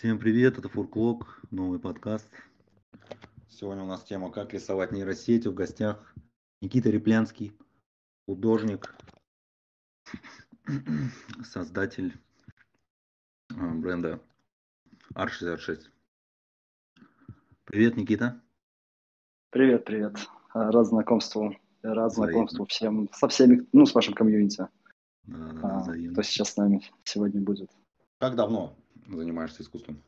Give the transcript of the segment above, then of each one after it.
Всем привет, это Фурклок, новый подкаст. Сегодня у нас тема «Как рисовать нейросети». В гостях Никита Реплянский, художник, создатель а, бренда R66. Привет, Никита. Привет, привет. Рад знакомству. Рад знакомству всем, со всеми, ну, с вашим комьюнити. Да, да, а, кто сейчас с нами сегодня будет. Как давно занимаешься искусством?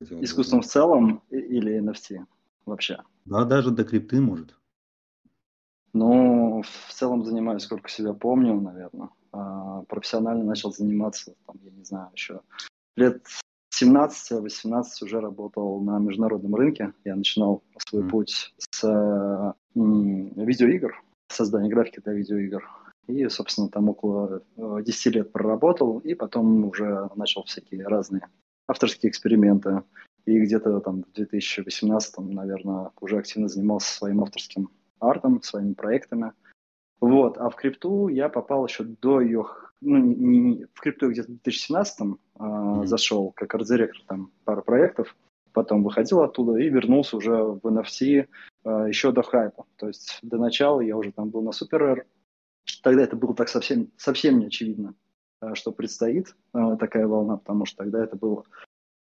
Искусством в целом или NFT вообще? Да, даже до крипты может. Ну, в целом занимаюсь, сколько себя помню, наверное. А, профессионально начал заниматься, там, я не знаю, еще лет 17-18 уже работал на международном рынке. Я начинал свой mm. путь с м, видеоигр, создания графики для видеоигр. И, собственно, там около 10 э, лет проработал, и потом уже начал всякие разные авторские эксперименты. И где-то там в 2018, наверное, уже активно занимался своим авторским артом, своими проектами. Вот, а в крипту я попал еще до ее, ну, не, не, в крипту где-то в 2017 э, mm-hmm. зашел как арт-директор там пару проектов, потом выходил оттуда и вернулся уже в NFT э, еще до хайпа. То есть до начала я уже там был на Супер Тогда это было так совсем, совсем не очевидно, э, что предстоит э, такая волна, потому что тогда это было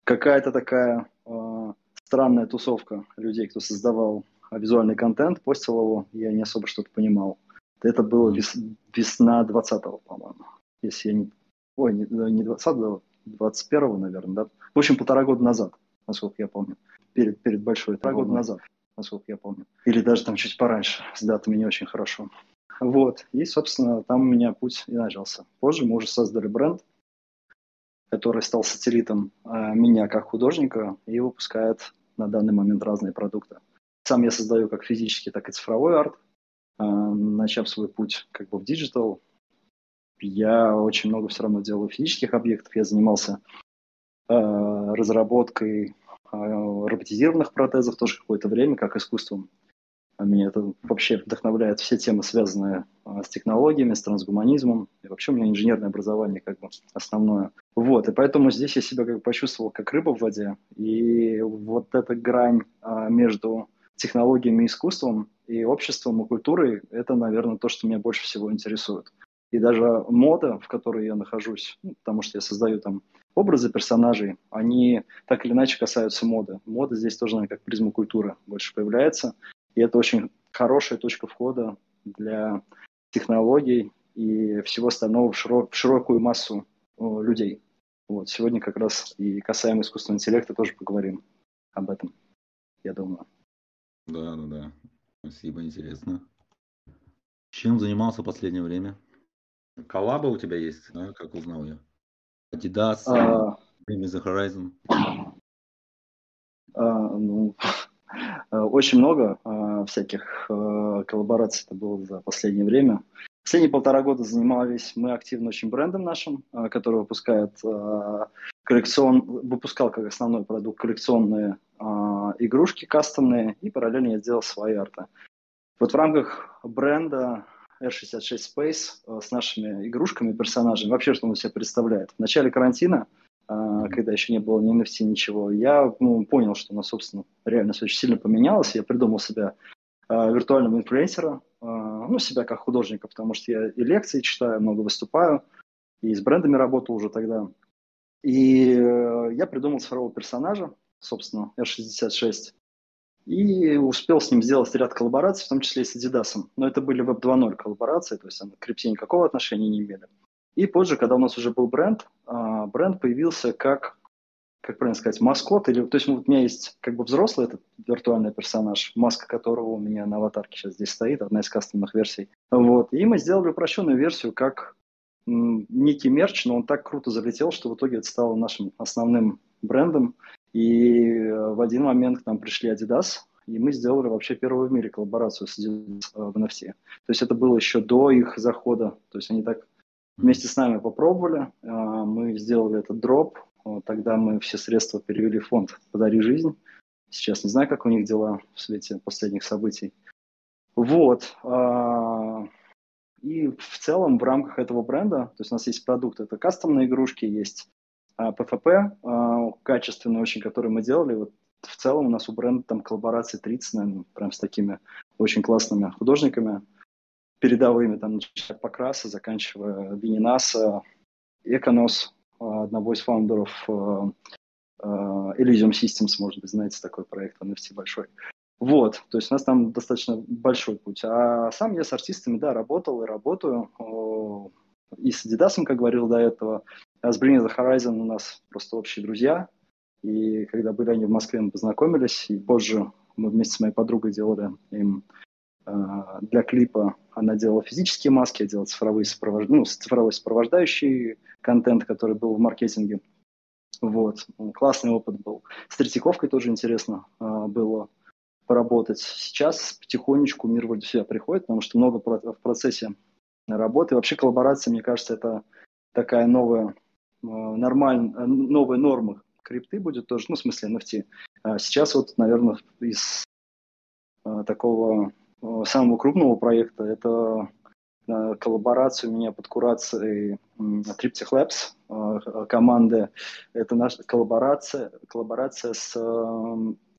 какая-то такая э, странная тусовка людей, кто создавал визуальный контент, постил его, я не особо что-то понимал. Это было вес, весна 20-го, по-моему. Если я не... Ой, не, не 20-го, 21-го, наверное, да? В общем, полтора года назад, насколько я помню. Перед, перед большой, полтора года назад, насколько я помню. Или даже там чуть пораньше, с датами не очень хорошо. Вот. И, собственно, там у меня путь и начался. Позже мы уже создали бренд, который стал сателлитом э, меня как художника и выпускает на данный момент разные продукты. Сам я создаю как физический, так и цифровой арт. Э, начав свой путь как бы в диджитал, я очень много все равно делаю физических объектов. Я занимался э, разработкой роботизированных протезов тоже какое-то время, как искусством. А меня это вообще вдохновляет все темы, связанные а, с технологиями, с трансгуманизмом. И вообще у меня инженерное образование как бы основное. Вот, и поэтому здесь я себя как бы почувствовал как рыба в воде. И вот эта грань а, между технологиями и искусством, и обществом, и культурой, это, наверное, то, что меня больше всего интересует. И даже мода, в которой я нахожусь, ну, потому что я создаю там образы персонажей, они так или иначе касаются моды. Мода здесь тоже, наверное, как призма культуры больше появляется. И это очень хорошая точка входа для технологий и всего остального в, широк, в широкую массу людей. Вот. Сегодня как раз и касаемо искусственного интеллекта тоже поговорим об этом, я думаю. Да, да, да. Спасибо, интересно. Чем занимался в последнее время? Коллаба у тебя есть, да, как узнал я? Adidas, а... the Horizon. А, ну, очень много э, всяких э, коллабораций это было за последнее время. Последние полтора года занимались мы активно очень брендом нашим, который выпускает коллекцион, выпускал как основной продукт коллекционные игрушки кастомные, и параллельно я делал свои арты. Вот в рамках бренда R66 Space с нашими игрушками, персонажами, вообще что он себя представляет. В начале карантина – когда еще не было ни NFT, ничего, я ну, понял, что она, собственно, реальность очень сильно поменялась. Я придумал себя э, виртуального инфлюенсера, э, ну, себя как художника, потому что я и лекции читаю, много выступаю, и с брендами работал уже тогда. И э, я придумал цифрового персонажа, собственно, R66, и успел с ним сделать ряд коллабораций, в том числе и с Adidas. Но это были Web 2.0 коллаборации, то есть они к крипте никакого отношения не имели. И позже, когда у нас уже был бренд, а, бренд появился как, как правильно сказать, маскот. Или, то есть у меня есть как бы взрослый этот виртуальный персонаж, маска которого у меня на аватарке сейчас здесь стоит, одна из кастомных версий. Вот. И мы сделали упрощенную версию как некий мерч, но он так круто залетел, что в итоге это стало нашим основным брендом. И э, в один момент к нам пришли Adidas, и мы сделали вообще первую в мире коллаборацию с Adidas э, в NFT. То есть это было еще до их захода. То есть они так Вместе с нами попробовали, а, мы сделали этот дроп, тогда мы все средства перевели в фонд «Подари жизнь». Сейчас не знаю, как у них дела в свете последних событий. Вот. А, и в целом в рамках этого бренда, то есть у нас есть продукт, это кастомные игрушки, есть ПФП качественный очень, который мы делали. Вот в целом у нас у бренда там коллаборации 30, наверное, прям с такими очень классными художниками передовыми, там, начиная от Покраса, заканчивая Бининаса, Эконос, одного из фаундеров Elysium Systems, может быть, знаете, такой проект NFT большой. Вот, то есть у нас там достаточно большой путь. А сам я с артистами, да, работал и работаю. И с Adidas, как говорил до этого, а с Bring the Horizon у нас просто общие друзья. И когда были они в Москве, мы познакомились, и позже мы вместе с моей подругой делали им э, для клипа. Она делала физические маски, я делал цифровые сопровож... ну, цифровой сопровождающий контент, который был в маркетинге. Вот. Классный опыт был. С Третьяковкой тоже интересно э, было поработать. Сейчас потихонечку мир вроде себя приходит, потому что много в процессе работы. Вообще коллаборация, мне кажется, это такая новая, э, нормальная, новая норма крипты будет тоже, ну, в смысле NFT. А сейчас вот, наверное, из а, такого а, самого крупного проекта это а, коллаборация у меня под курацией Triptych Labs а, команды. Это наша коллаборация, коллаборация с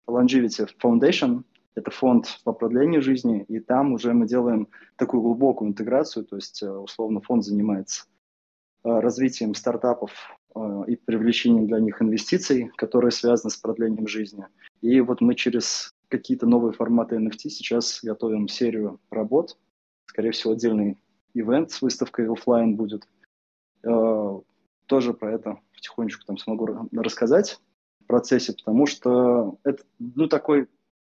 Longevity Foundation, это фонд по продлению жизни, и там уже мы делаем такую глубокую интеграцию, то есть условно фонд занимается развитием стартапов Э, и привлечением для них инвестиций, которые связаны с продлением жизни. И вот мы через какие-то новые форматы NFT сейчас готовим серию работ. Скорее всего, отдельный ивент с выставкой офлайн будет. Э, тоже про это потихонечку там смогу рассказать в процессе, потому что это ну, такой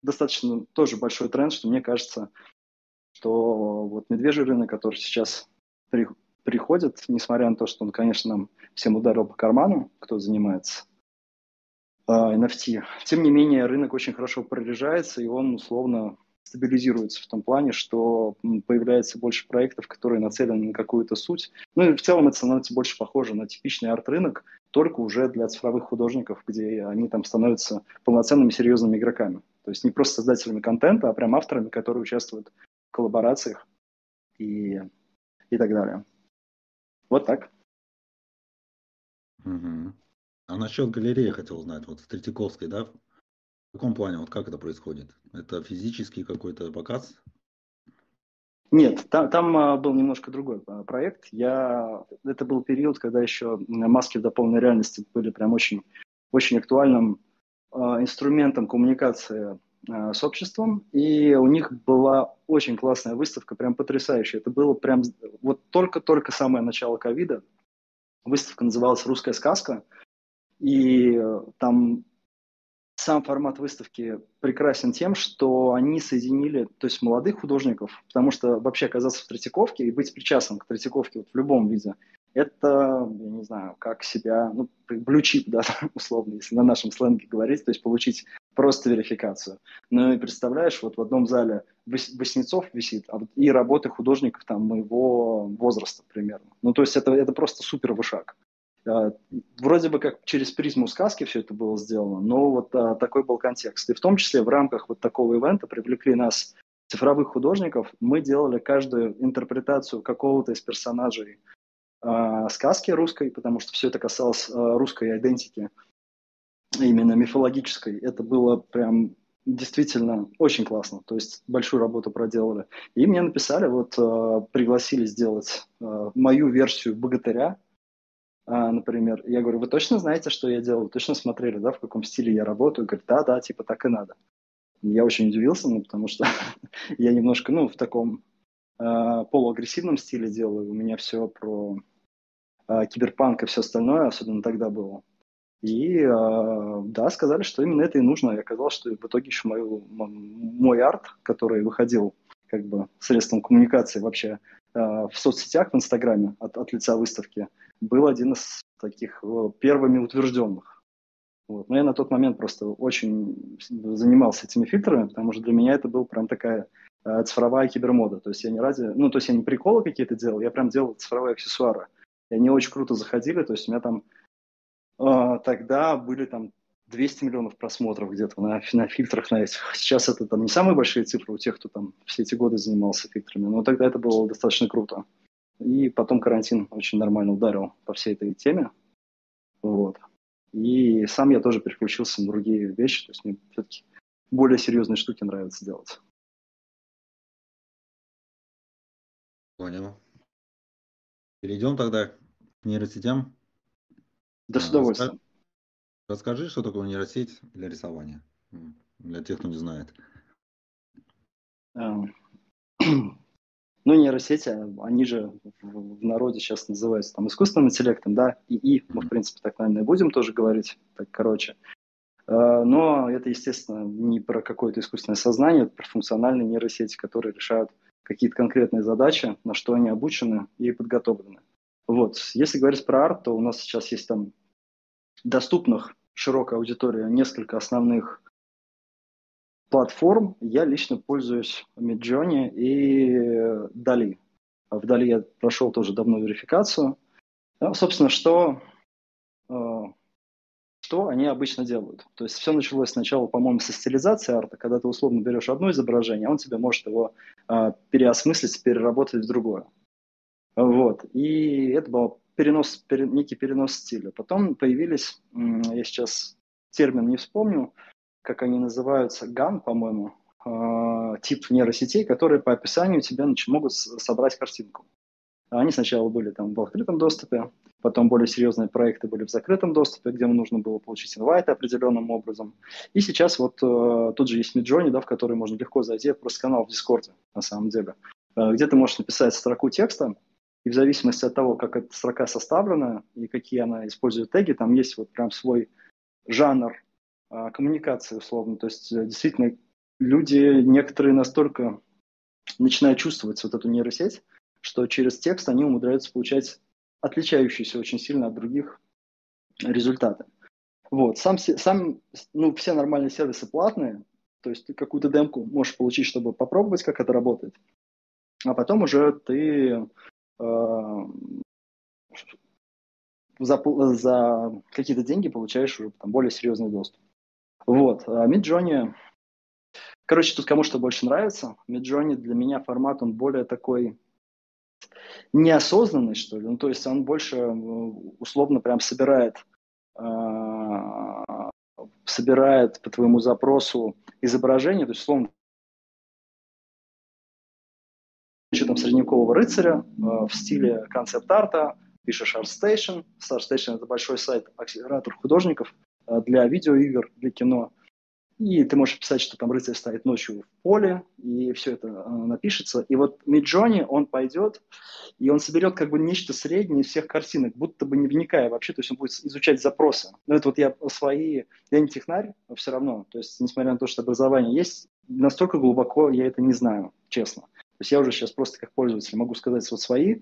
достаточно тоже большой тренд, что мне кажется, что вот медвежий рынок, который сейчас приходит, несмотря на то, что он, конечно, нам всем ударил по карману, кто занимается NFT. Тем не менее, рынок очень хорошо прорежается, и он условно стабилизируется в том плане, что появляется больше проектов, которые нацелены на какую-то суть. Ну и в целом это становится больше похоже на типичный арт-рынок, только уже для цифровых художников, где они там становятся полноценными серьезными игроками. То есть не просто создателями контента, а прям авторами, которые участвуют в коллаборациях и, и так далее. Вот так. Угу. А насчет галереи хотел узнать. Вот в Третьяковской, да? В каком плане? Вот как это происходит? Это физический какой-то показ? Нет, там, там был немножко другой а, проект. Я, это был период, когда еще маски в дополненной реальности были прям очень, очень актуальным а, инструментом коммуникации а, с обществом, и у них была очень классная выставка, прям потрясающая. Это было прям вот только-только самое начало ковида. Выставка называлась «Русская сказка», и э, там сам формат выставки прекрасен тем, что они соединили, то есть молодых художников, потому что вообще оказаться в Третьяковке и быть причастным к Третьяковке вот в любом виде, это, я не знаю, как себя, ну, блючип, да, условно, если на нашем сленге говорить, то есть получить просто верификацию. Ну и представляешь, вот в одном зале Васнецов висит, а вот и работы художников там моего возраста примерно. Ну то есть это, это просто супер вышаг. А, вроде бы как через призму сказки все это было сделано, но вот а, такой был контекст. И в том числе в рамках вот такого ивента привлекли нас цифровых художников. Мы делали каждую интерпретацию какого-то из персонажей э, сказки русской, потому что все это касалось русской идентики, именно мифологической. Это было прям действительно очень классно. То есть большую работу проделали. И мне написали, вот пригласили сделать мою версию богатыря, э, например. Я говорю, вы точно знаете, что я делаю? Точно смотрели, да, в каком стиле я работаю? Говорит, да, да, типа так и надо. Я очень удивился, ну, потому что я немножко, ну, в таком э, полуагрессивном стиле делаю. У меня все про э, киберпанк и все остальное, особенно тогда было. И э, да, сказали, что именно это и нужно. И оказалось, что в итоге еще мой, мой арт, который выходил как бы средством коммуникации вообще э, в соцсетях, в Инстаграме от, от лица выставки, был один из таких э, первыми утвержденных. Вот. Но я на тот момент просто очень занимался этими фильтрами, потому что для меня это был прям такая э, цифровая кибермода. То есть я не ради, ну то есть я не приколы какие-то делал, я прям делал цифровые аксессуары. И они очень круто заходили, то есть у меня там а, тогда были там 200 миллионов просмотров где-то на, на фильтрах на этих. Сейчас это там не самые большие цифры у тех, кто там все эти годы занимался фильтрами, но тогда это было достаточно круто. И потом карантин очень нормально ударил по всей этой теме. Вот. И сам я тоже переключился на другие вещи, то есть мне все-таки более серьезные штуки нравится делать. Понял. Перейдем тогда к нейросетям. Да, с удовольствием. Расскажи, что такое нейросеть для рисования, для тех, кто не знает. Ну, нейросети, они же в народе сейчас называются там искусственным интеллектом, да, и и мы, в принципе, так, наверное, будем тоже говорить, так, короче. Э, но это, естественно, не про какое-то искусственное сознание, это про функциональные нейросети, которые решают какие-то конкретные задачи, на что они обучены и подготовлены. Вот. Если говорить про арт, то у нас сейчас есть там доступных широкой аудитории несколько основных платформ. Я лично пользуюсь Midjourney и Dali. В Dali я прошел тоже давно верификацию. Ну, собственно, что, э, что они обычно делают? То есть все началось сначала, по-моему, со стилизации арта, когда ты условно берешь одно изображение, а он тебе может его э, переосмыслить, переработать в другое. Вот. И это был перенос, пере, некий перенос стиля. Потом появились, я сейчас термин не вспомню, как они называются, GAN, по-моему, э, тип нейросетей, которые по описанию тебя могут собрать картинку. Они сначала были там в открытом доступе, потом более серьезные проекты были в закрытом доступе, где нужно было получить инвайты определенным образом. И сейчас вот э, тут же есть Midjourney, да, в который можно легко зайти, просто канал в Дискорде, на самом деле, э, где ты можешь написать строку текста, и в зависимости от того, как эта строка составлена и какие она использует теги, там есть вот прям свой жанр а, коммуникации условно. То есть э, действительно люди некоторые настолько начинают чувствовать вот эту нейросеть, что через текст они умудряются получать отличающиеся очень сильно от других результаты. Вот. Сам, сам, ну, все нормальные сервисы платные, то есть ты какую-то демку можешь получить, чтобы попробовать, как это работает. А потом уже ты э, за, за какие-то деньги получаешь уже там, более серьезный доступ. Вот, а Midjourney, короче, тут кому что больше нравится. Midjourney для меня формат, он более такой неосознанный, что ли. Ну, то есть он больше э, условно прям собирает, э, собирает по твоему запросу изображение, то есть условно еще там средневекового рыцаря э, в стиле концепт-арта, пишешь ArtStation. ArtStation – это большой сайт, акселератор художников – для видеоигр, для кино. И ты можешь писать, что там рыцарь стоит ночью в поле, и все это э, напишется. И вот Миджони, он пойдет, и он соберет как бы нечто среднее из всех картинок, будто бы не вникая вообще, то есть он будет изучать запросы. Но это вот я свои, я не технарь, но все равно, то есть несмотря на то, что образование есть, настолько глубоко я это не знаю, честно. То есть я уже сейчас просто как пользователь могу сказать вот свои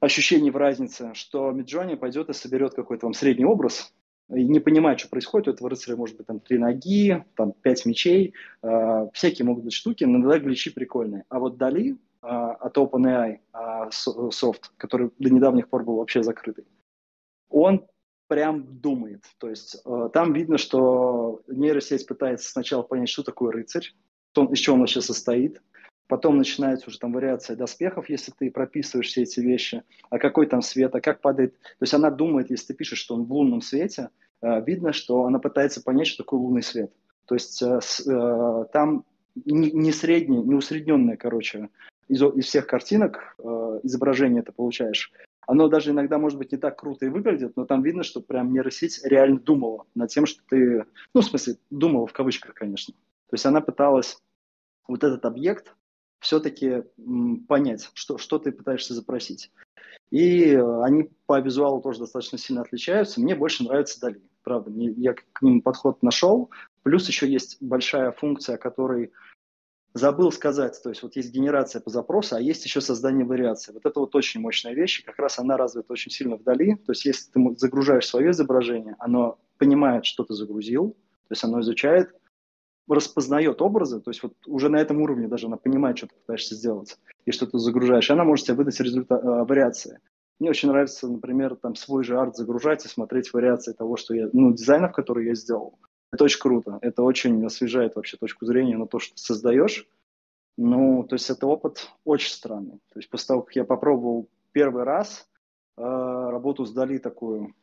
ощущения в разнице, что Миджони пойдет и соберет какой-то вам средний образ, и не понимает, что происходит. У этого рыцаря может быть там три ноги, там пять мечей, э, всякие могут быть штуки, но иногда гличи прикольные. А вот Дали э, от OpenAI э, софт, который до недавних пор был вообще закрытый, он прям думает. То есть э, там видно, что нейросеть пытается сначала понять, что такое рыцарь, из чего он вообще состоит, Потом начинается уже там вариация доспехов, если ты прописываешь все эти вещи, а какой там свет, а как падает. То есть она думает, если ты пишешь, что он в лунном свете, э, видно, что она пытается понять, что такое лунный свет. То есть э, э, там не среднее, не усредненное, короче, из, из всех картинок изображение ты получаешь. Оно даже иногда, может быть, не так круто и выглядит, но там видно, что прям нейросеть реально думала над тем, что ты, ну, в смысле, думала в кавычках, конечно. То есть она пыталась вот этот объект все-таки понять, что, что ты пытаешься запросить. И они по визуалу тоже достаточно сильно отличаются. Мне больше нравится Дали. Правда, я к ним подход нашел. Плюс еще есть большая функция, о которой забыл сказать. То есть вот есть генерация по запросу, а есть еще создание вариации. Вот это вот очень мощная вещь. И как раз она развита очень сильно вдали. То есть если ты загружаешь свое изображение, оно понимает, что ты загрузил. То есть оно изучает, распознает образы, то есть вот уже на этом уровне даже она понимает, что ты пытаешься сделать и что ты загружаешь, она может тебе выдать результат, э, вариации. Мне очень нравится, например, там свой же арт загружать и смотреть вариации того, что я, ну, дизайнов, которые я сделал. Это очень круто. Это очень освежает вообще точку зрения на то, что ты создаешь. Ну, то есть это опыт очень странный. То есть после того, как я попробовал первый раз э, работу с Дали такую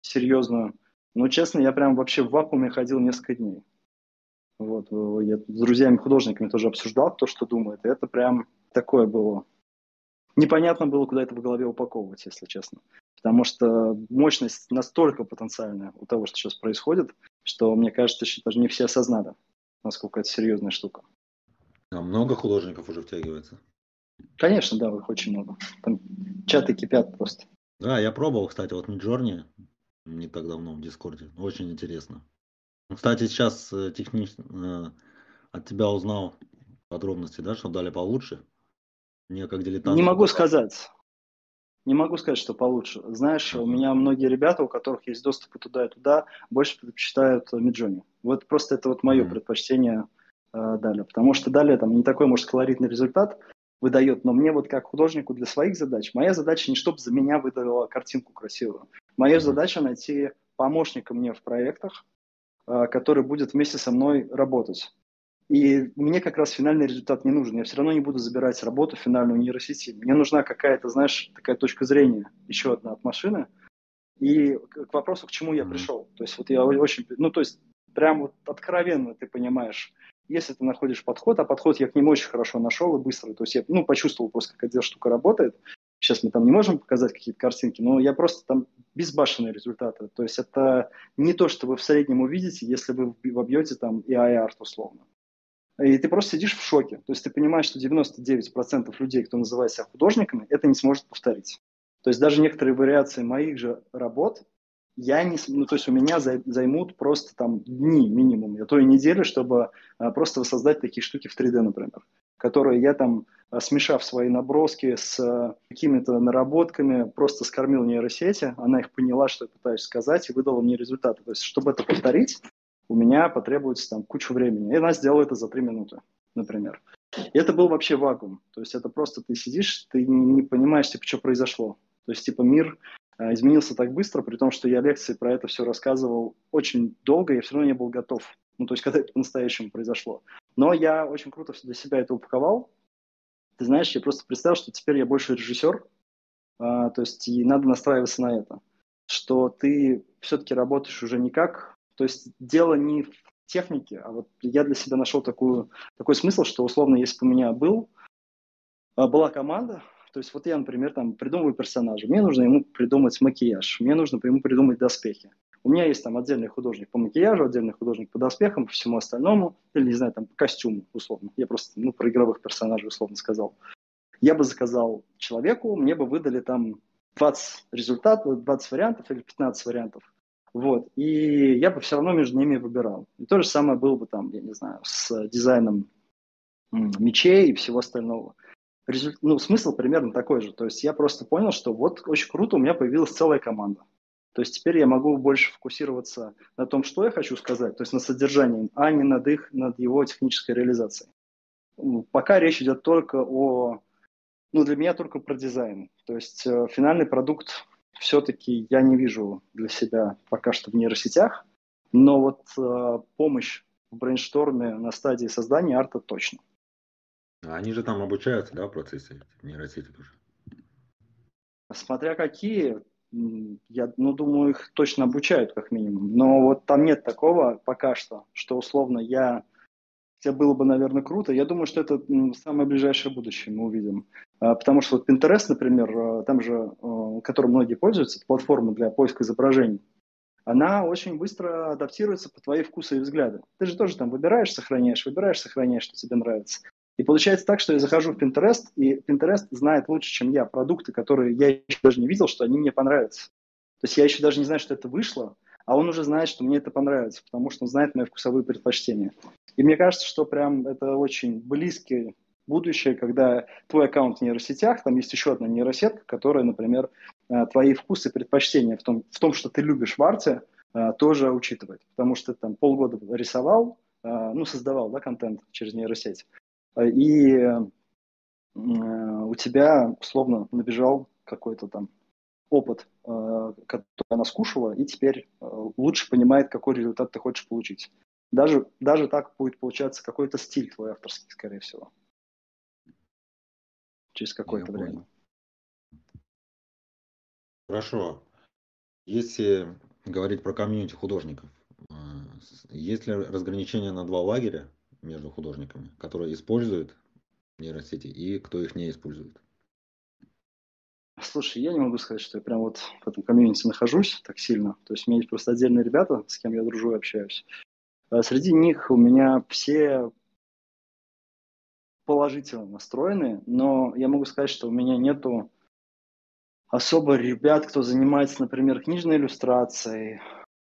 серьезную. Но, честно, я прям вообще в вакууме ходил несколько дней. Вот, я с друзьями-художниками тоже обсуждал, кто что думает. И это прям такое было. Непонятно было, куда это в голове упаковывать, если честно. Потому что мощность настолько потенциальная у того, что сейчас происходит, что, мне кажется, еще даже не все осознали, насколько это серьезная штука. А много художников уже втягивается? Конечно, да, их очень много. Там чаты кипят просто. Да, я пробовал, кстати, вот Midjourney не так давно в Дискорде. Очень интересно. Ну, кстати, сейчас э, технично э, от тебя узнал подробности, да, что дали получше. Мне как дилетант. Не могу сказать. Не могу сказать, что получше. Знаешь, у меня многие ребята, у которых есть доступ и туда, и туда, больше предпочитают Midjourney. Вот просто это вот мое mm-hmm. предпочтение э, далее. Потому что далее там не такой, может, колоритный результат выдает, но мне вот как художнику для своих задач, моя задача не чтобы за меня выдавала картинку красивую. Моя mm-hmm. задача найти помощника мне в проектах, э, который будет вместе со мной работать. И мне как раз финальный результат не нужен. Я все равно не буду забирать работу финальную нейросети. Мне нужна какая-то, знаешь, такая точка зрения, еще одна от машины. И к вопросу, к чему я пришел. То есть вот я очень, ну то есть прям вот откровенно ты понимаешь, если ты находишь подход, а подход я к нему очень хорошо нашел и быстро, то есть я ну, почувствовал просто, как эта штука работает. Сейчас мы там не можем показать какие-то картинки, но я просто там безбашенные результаты. То есть это не то, что вы в среднем увидите, если вы вобьете там AI арт условно и ты просто сидишь в шоке. То есть ты понимаешь, что 99% людей, кто называет себя художниками, это не сможет повторить. То есть даже некоторые вариации моих же работ, я не, ну, то есть у меня займут просто там дни минимум, а то и недели, чтобы а, просто воссоздать такие штуки в 3D, например, которые я там, смешав свои наброски с а, какими-то наработками, просто скормил нейросети, она их поняла, что я пытаюсь сказать, и выдала мне результаты. То есть, чтобы это повторить, у меня потребуется там кучу времени. И она сделала это за три минуты, например. И это был вообще вакуум. То есть это просто ты сидишь, ты не понимаешь, типа, что произошло. То есть, типа, мир э, изменился так быстро, при том, что я лекции про это все рассказывал очень долго, я все равно не был готов. Ну, то есть, когда это по-настоящему произошло. Но я очень круто для себя это упаковал. Ты знаешь, я просто представил, что теперь я больше режиссер, а, то есть и надо настраиваться на это, что ты все-таки работаешь уже не как то есть дело не в технике, а вот я для себя нашел такую, такой смысл, что условно, если бы у меня был, а, была команда, то есть вот я, например, там придумываю персонажа, мне нужно ему придумать макияж, мне нужно ему придумать доспехи. У меня есть там отдельный художник по макияжу, отдельный художник по доспехам, по всему остальному, или, не знаю, там, по костюму, условно. Я просто, ну, про игровых персонажей, условно сказал. Я бы заказал человеку, мне бы выдали там 20 результатов, 20 вариантов или 15 вариантов. Вот. И я бы все равно между ними выбирал. И то же самое было бы там, я не знаю, с дизайном мечей и всего остального. Результ... Ну, смысл примерно такой же. То есть я просто понял, что вот очень круто, у меня появилась целая команда. То есть теперь я могу больше фокусироваться на том, что я хочу сказать, то есть на содержании, а не над их, над его технической реализацией. Пока речь идет только о, ну для меня только про дизайн. То есть э, финальный продукт все-таки я не вижу для себя пока что в нейросетях, но вот э, помощь в брейншторме на стадии создания арта точно. Они же там обучаются, да, в процессе нейросети тоже? Смотря какие, я ну, думаю, их точно обучают как минимум. Но вот там нет такого пока что, что условно я Хотя было бы, наверное, круто. Я думаю, что это самое ближайшее будущее мы увидим. А, потому что вот Pinterest, например, а, там же, а, которым многие пользуются, платформа для поиска изображений, она очень быстро адаптируется по твои вкусы и взгляды. Ты же тоже там выбираешь, сохраняешь, выбираешь, сохраняешь, что тебе нравится. И получается так, что я захожу в Pinterest, и Pinterest знает лучше, чем я, продукты, которые я еще даже не видел, что они мне понравятся. То есть я еще даже не знаю, что это вышло, а он уже знает, что мне это понравится, потому что он знает мои вкусовые предпочтения. И мне кажется, что прям это очень близкое будущее, когда твой аккаунт в нейросетях, там есть еще одна нейросетка, которая, например, э, твои вкусы и предпочтения в том, в том, что ты любишь в арте, э, тоже учитывает. Потому что ты там полгода рисовал, э, ну, создавал да, контент через нейросеть, и у тебя, условно, набежал какой-то там опыт, который она скушала, и теперь лучше понимает, какой результат ты хочешь получить. Даже, даже так будет получаться какой-то стиль твой авторский, скорее всего. Через какое-то время. Хорошо. Если говорить про комьюнити художников. Есть ли разграничение на два лагеря между художниками, которые используют нейросети и кто их не использует? Слушай, я не могу сказать, что я прям вот в этом комьюнити нахожусь так сильно. То есть у меня есть просто отдельные ребята, с кем я дружу и общаюсь. А среди них у меня все положительно настроены, но я могу сказать, что у меня нету особо ребят, кто занимается, например, книжной иллюстрацией,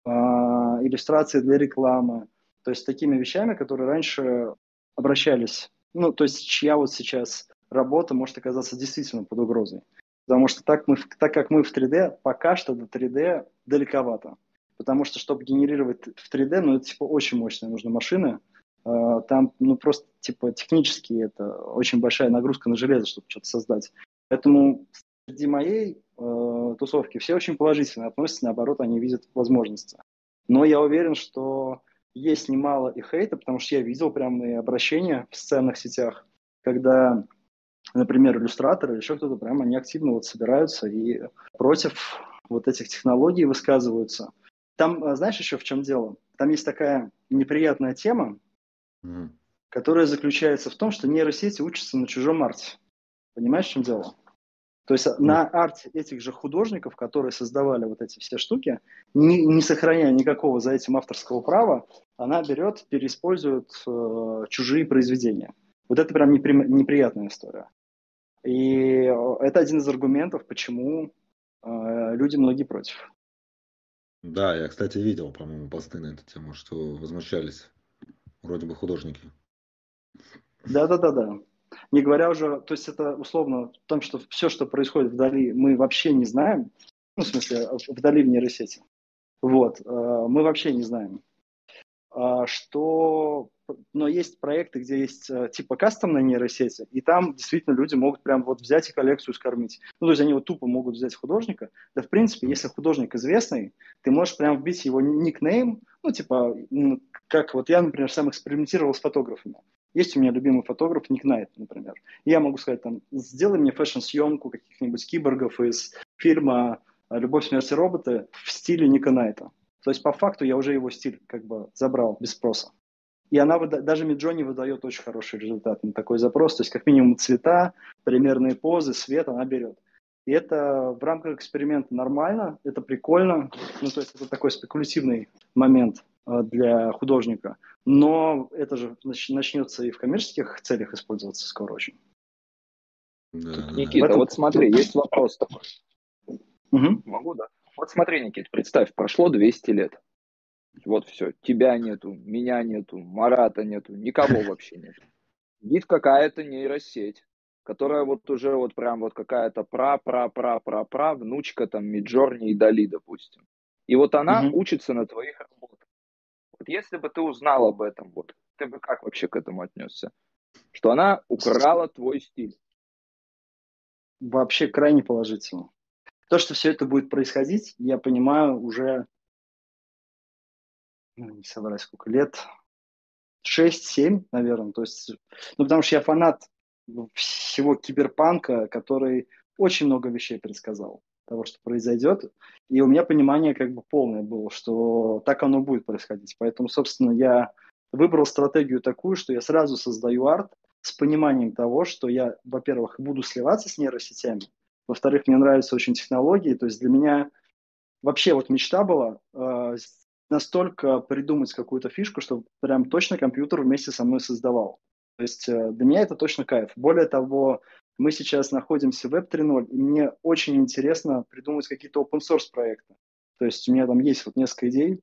э, иллюстрацией для рекламы, то есть такими вещами, которые раньше обращались, ну, то есть чья вот сейчас работа может оказаться действительно под угрозой. Потому что так, мы, так как мы в 3D, пока что до 3D далековато. Потому что, чтобы генерировать в 3D, ну, это, типа, очень мощная нужна машина. А, там, ну, просто, типа, технически это очень большая нагрузка на железо, чтобы что-то создать. Поэтому среди моей э, тусовки все очень положительно относятся, наоборот, они видят возможности. Но я уверен, что есть немало и хейта, потому что я видел прям и обращения в социальных сетях, когда например, иллюстраторы или еще кто-то, прямо они активно вот собираются и против вот этих технологий высказываются. Там, а, знаешь, еще в чем дело? Там есть такая неприятная тема, mm. которая заключается в том, что нейросети учатся на чужом арте. Понимаешь, в чем дело? То есть mm. на арте этих же художников, которые создавали вот эти все штуки, не, не сохраняя никакого за этим авторского права, она берет, переиспользует э, чужие произведения. Вот это прям непри, неприятная история. И э, это один из аргументов, почему э, люди многие против. Да, я, кстати, видел, по-моему, посты на эту тему, что возмущались вроде бы художники. Да-да-да-да. Не говоря уже, то есть это условно в том, что все, что происходит вдали, мы вообще не знаем, ну, в смысле, вдали в нейросети. Вот, э, мы вообще не знаем. А что но есть проекты, где есть э, типа кастомные нейросети, и там действительно люди могут прям вот взять и коллекцию скормить. Ну, то есть они вот тупо могут взять художника. Да, в принципе, если художник известный, ты можешь прям вбить его никнейм, ну, типа, как вот я, например, сам экспериментировал с фотографами. Есть у меня любимый фотограф Ник Найт, например. Я могу сказать, там, сделай мне фэшн-съемку каких-нибудь киборгов из фильма «Любовь, смерть и роботы» в стиле Ника Найта. То есть по факту я уже его стиль как бы забрал без спроса. И она даже Midjourney выдает очень хороший результат на такой запрос. То есть как минимум цвета, примерные позы, свет она берет. И это в рамках эксперимента нормально, это прикольно. Ну, то есть это такой спекулятивный момент для художника. Но это же начнется и в коммерческих целях использоваться скоро очень. Да, Никита, этом... вот смотри, есть вопрос такой. Угу. Могу, да? Вот смотри, Никита, представь, прошло 200 лет. Вот все, тебя нету, меня нету, Марата нету, никого вообще нет. Сидит какая-то нейросеть, которая вот уже вот прям вот какая-то пра-пра-пра-пра-пра, внучка там Миджорни и Дали, допустим. И вот она mm учится на твоих работах. Вот если бы ты узнал об этом, вот ты бы как вообще к этому отнесся? Что она украла твой стиль. Вообще крайне положительно. То, что все это будет происходить, я понимаю уже ну, не соврать, сколько лет, 6-7, наверное. То есть, ну, потому что я фанат всего киберпанка, который очень много вещей предсказал того, что произойдет. И у меня понимание как бы полное было, что так оно будет происходить. Поэтому, собственно, я выбрал стратегию такую, что я сразу создаю арт с пониманием того, что я, во-первых, буду сливаться с нейросетями, во-вторых, мне нравятся очень технологии. То есть для меня вообще вот мечта была э, настолько придумать какую-то фишку, чтобы прям точно компьютер вместе со мной создавал. То есть э, для меня это точно кайф. Более того, мы сейчас находимся в Web 3.0, и мне очень интересно придумать какие-то open source проекты. То есть у меня там есть вот несколько идей,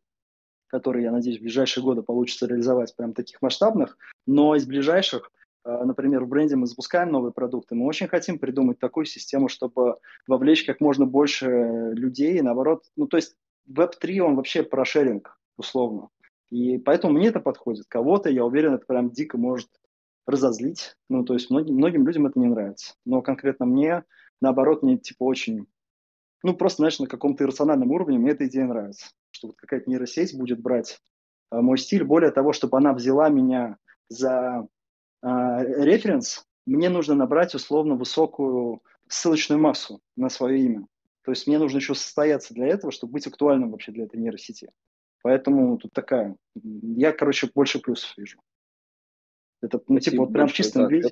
которые, я надеюсь, в ближайшие годы получится реализовать прям таких масштабных, но из ближайших, э, например, в бренде мы запускаем новые продукты, мы очень хотим придумать такую систему, чтобы вовлечь как можно больше людей, наоборот, ну то есть Web3, он вообще про шеринг, условно. И поэтому мне это подходит. Кого-то, я уверен, это прям дико может разозлить. Ну, то есть многим, многим людям это не нравится. Но конкретно мне, наоборот, мне типа очень... Ну, просто, знаешь, на каком-то иррациональном уровне мне эта идея нравится. Что вот какая-то нейросеть будет брать э, мой стиль. Более того, чтобы она взяла меня за э, референс, мне нужно набрать условно высокую ссылочную массу на свое имя. То есть мне нужно еще состояться для этого, чтобы быть актуальным вообще для этой нейросети. Поэтому тут такая, я, короче, больше плюсов вижу. Это, ну, типа, вот прям в чистом виде.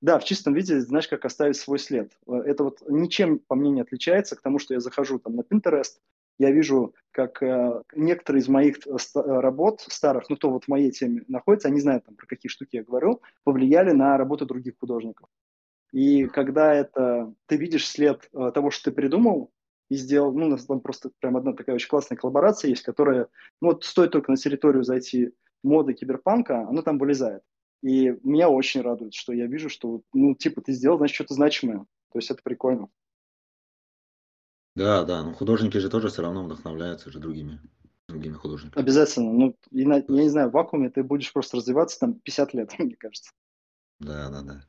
Да, в чистом виде, знаешь, как оставить свой след. Это вот ничем по мне не отличается к тому, что я захожу там на Pinterest, я вижу, как э, некоторые из моих э, э, работ старых, ну, кто вот в моей теме находится, они знают, там, про какие штуки я говорю, повлияли на работу других художников. И когда это ты видишь след э, того, что ты придумал и сделал, ну, у нас там просто прям одна такая очень классная коллаборация есть, которая, ну, вот стоит только на территорию зайти моды киберпанка, она там вылезает. И меня очень радует, что я вижу, что, ну, типа, ты сделал, значит, что-то значимое. То есть это прикольно. Да, да, но художники же тоже все равно вдохновляются же другими, другими художниками. Обязательно. Ну, и на, я не знаю, в вакууме ты будешь просто развиваться там 50 лет, мне кажется. Да, да, да.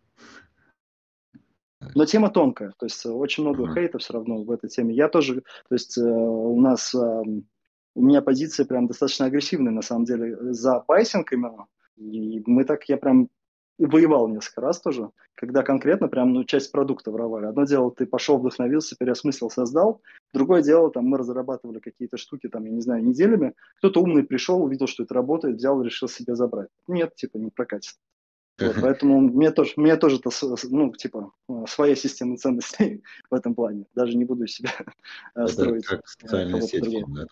Но тема тонкая, то есть очень много uh-huh. хейта все равно в этой теме. Я тоже, то есть э, у нас, э, у меня позиция прям достаточно агрессивная на самом деле за пайсинг именно, и мы так, я прям воевал несколько раз тоже, когда конкретно прям ну, часть продукта воровали. Одно дело, ты пошел, вдохновился, переосмыслил, создал. Другое дело, там мы разрабатывали какие-то штуки, там, я не знаю, неделями. Кто-то умный пришел, увидел, что это работает, взял, решил себе забрать. Нет, типа, не прокатит. Вот, поэтому мне тоже, мне тоже это, ну, типа, своя система ценностей в этом плане. Даже не буду себя э, это строить. Как социальная сеть, да.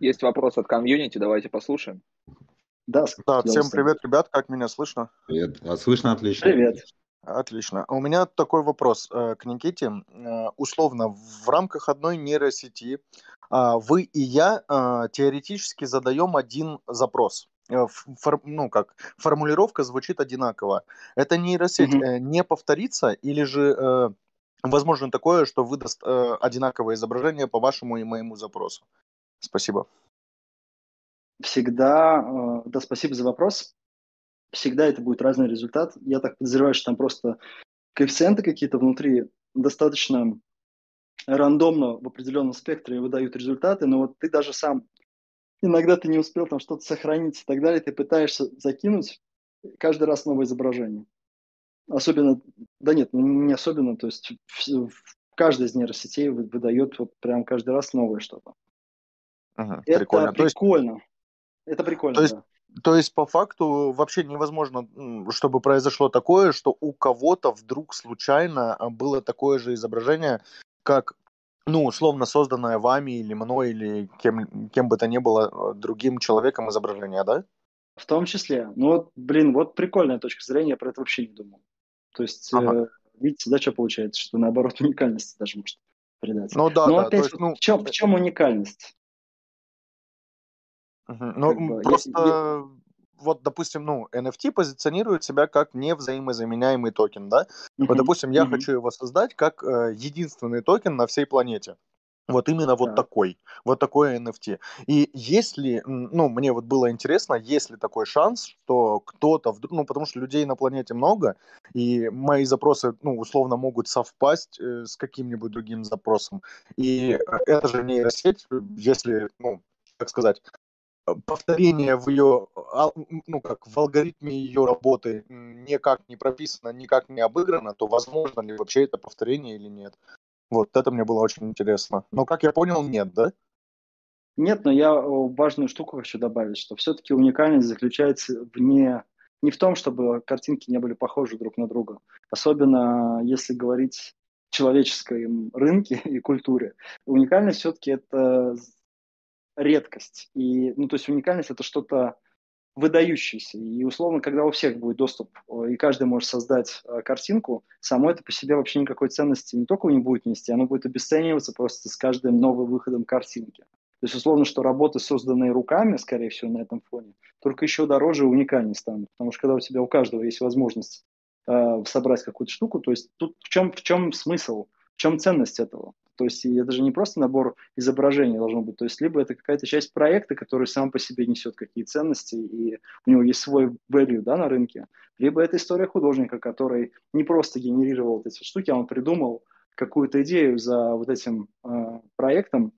Есть вопрос от комьюнити, давайте послушаем. Да, да всем привет, ребят, как меня слышно? Привет, вас слышно отлично. Привет. Отлично. У меня такой вопрос э, к Никите. Э, условно, в рамках одной нейросети а, вы и я э, теоретически задаем один запрос. Фор, ну как, формулировка звучит одинаково. Эта нейросеть mm-hmm. не повторится или же возможно такое, что выдаст одинаковое изображение по вашему и моему запросу? Спасибо всегда, э, да, спасибо за вопрос, всегда это будет разный результат. Я так подозреваю, что там просто коэффициенты какие-то внутри достаточно рандомно в определенном спектре выдают результаты, но вот ты даже сам иногда ты не успел там что-то сохранить и так далее, ты пытаешься закинуть каждый раз новое изображение. Особенно, да нет, ну, не особенно, то есть в, в каждой из нейросетей выдает вот прям каждый раз новое что-то. Ага, это прикольно. прикольно. Есть, это прикольно, то есть, да. То есть, по факту, вообще невозможно, чтобы произошло такое, что у кого-то вдруг случайно а, было такое же изображение, как, ну, условно созданное вами или мной, или кем, кем бы то ни было а, другим человеком изображение, да? В том числе. Ну, вот, блин, вот прикольная точка зрения, я про это вообще не думал. То есть, ага. э, видите, да, что получается, что наоборот уникальность даже может придать. Ну да, Но да. опять, есть, ну... в, чем, в чем уникальность? Ну, как бы, просто я, вот, допустим, ну, NFT позиционирует себя как невзаимозаменяемый токен, да? Uh-huh. Вот, допустим, я uh-huh. хочу его создать как э, единственный токен на всей планете. Вот именно вот да. такой, вот такой NFT. И если, ну, мне вот было интересно, есть ли такой шанс, что кто-то вдруг, ну, потому что людей на планете много, и мои запросы, ну, условно могут совпасть э, с каким-нибудь другим запросом. И это же нейросеть, если, ну, как сказать, повторение в ее, ну как, в алгоритме ее работы никак не прописано, никак не обыграно, то возможно ли вообще это повторение или нет? Вот это мне было очень интересно. Но, как я понял, нет, да? Нет, но я важную штуку хочу добавить, что все-таки уникальность заключается в не, не в том, чтобы картинки не были похожи друг на друга. Особенно если говорить человеческом рынке и культуре. Уникальность все-таки это редкость. И, ну, то есть уникальность – это что-то выдающееся. И, условно, когда у всех будет доступ, и каждый может создать э, картинку, само это по себе вообще никакой ценности не только не будет нести, оно будет обесцениваться просто с каждым новым выходом картинки. То есть, условно, что работы, созданные руками, скорее всего, на этом фоне, только еще дороже и уникальнее станут. Потому что когда у тебя у каждого есть возможность э, собрать какую-то штуку, то есть тут в чем, в чем смысл, в чем ценность этого? То есть это же не просто набор изображений должно быть. То есть либо это какая-то часть проекта, который сам по себе несет какие ценности, и у него есть свой value да, на рынке, либо это история художника, который не просто генерировал вот эти штуки, а он придумал какую-то идею за вот этим э, проектом,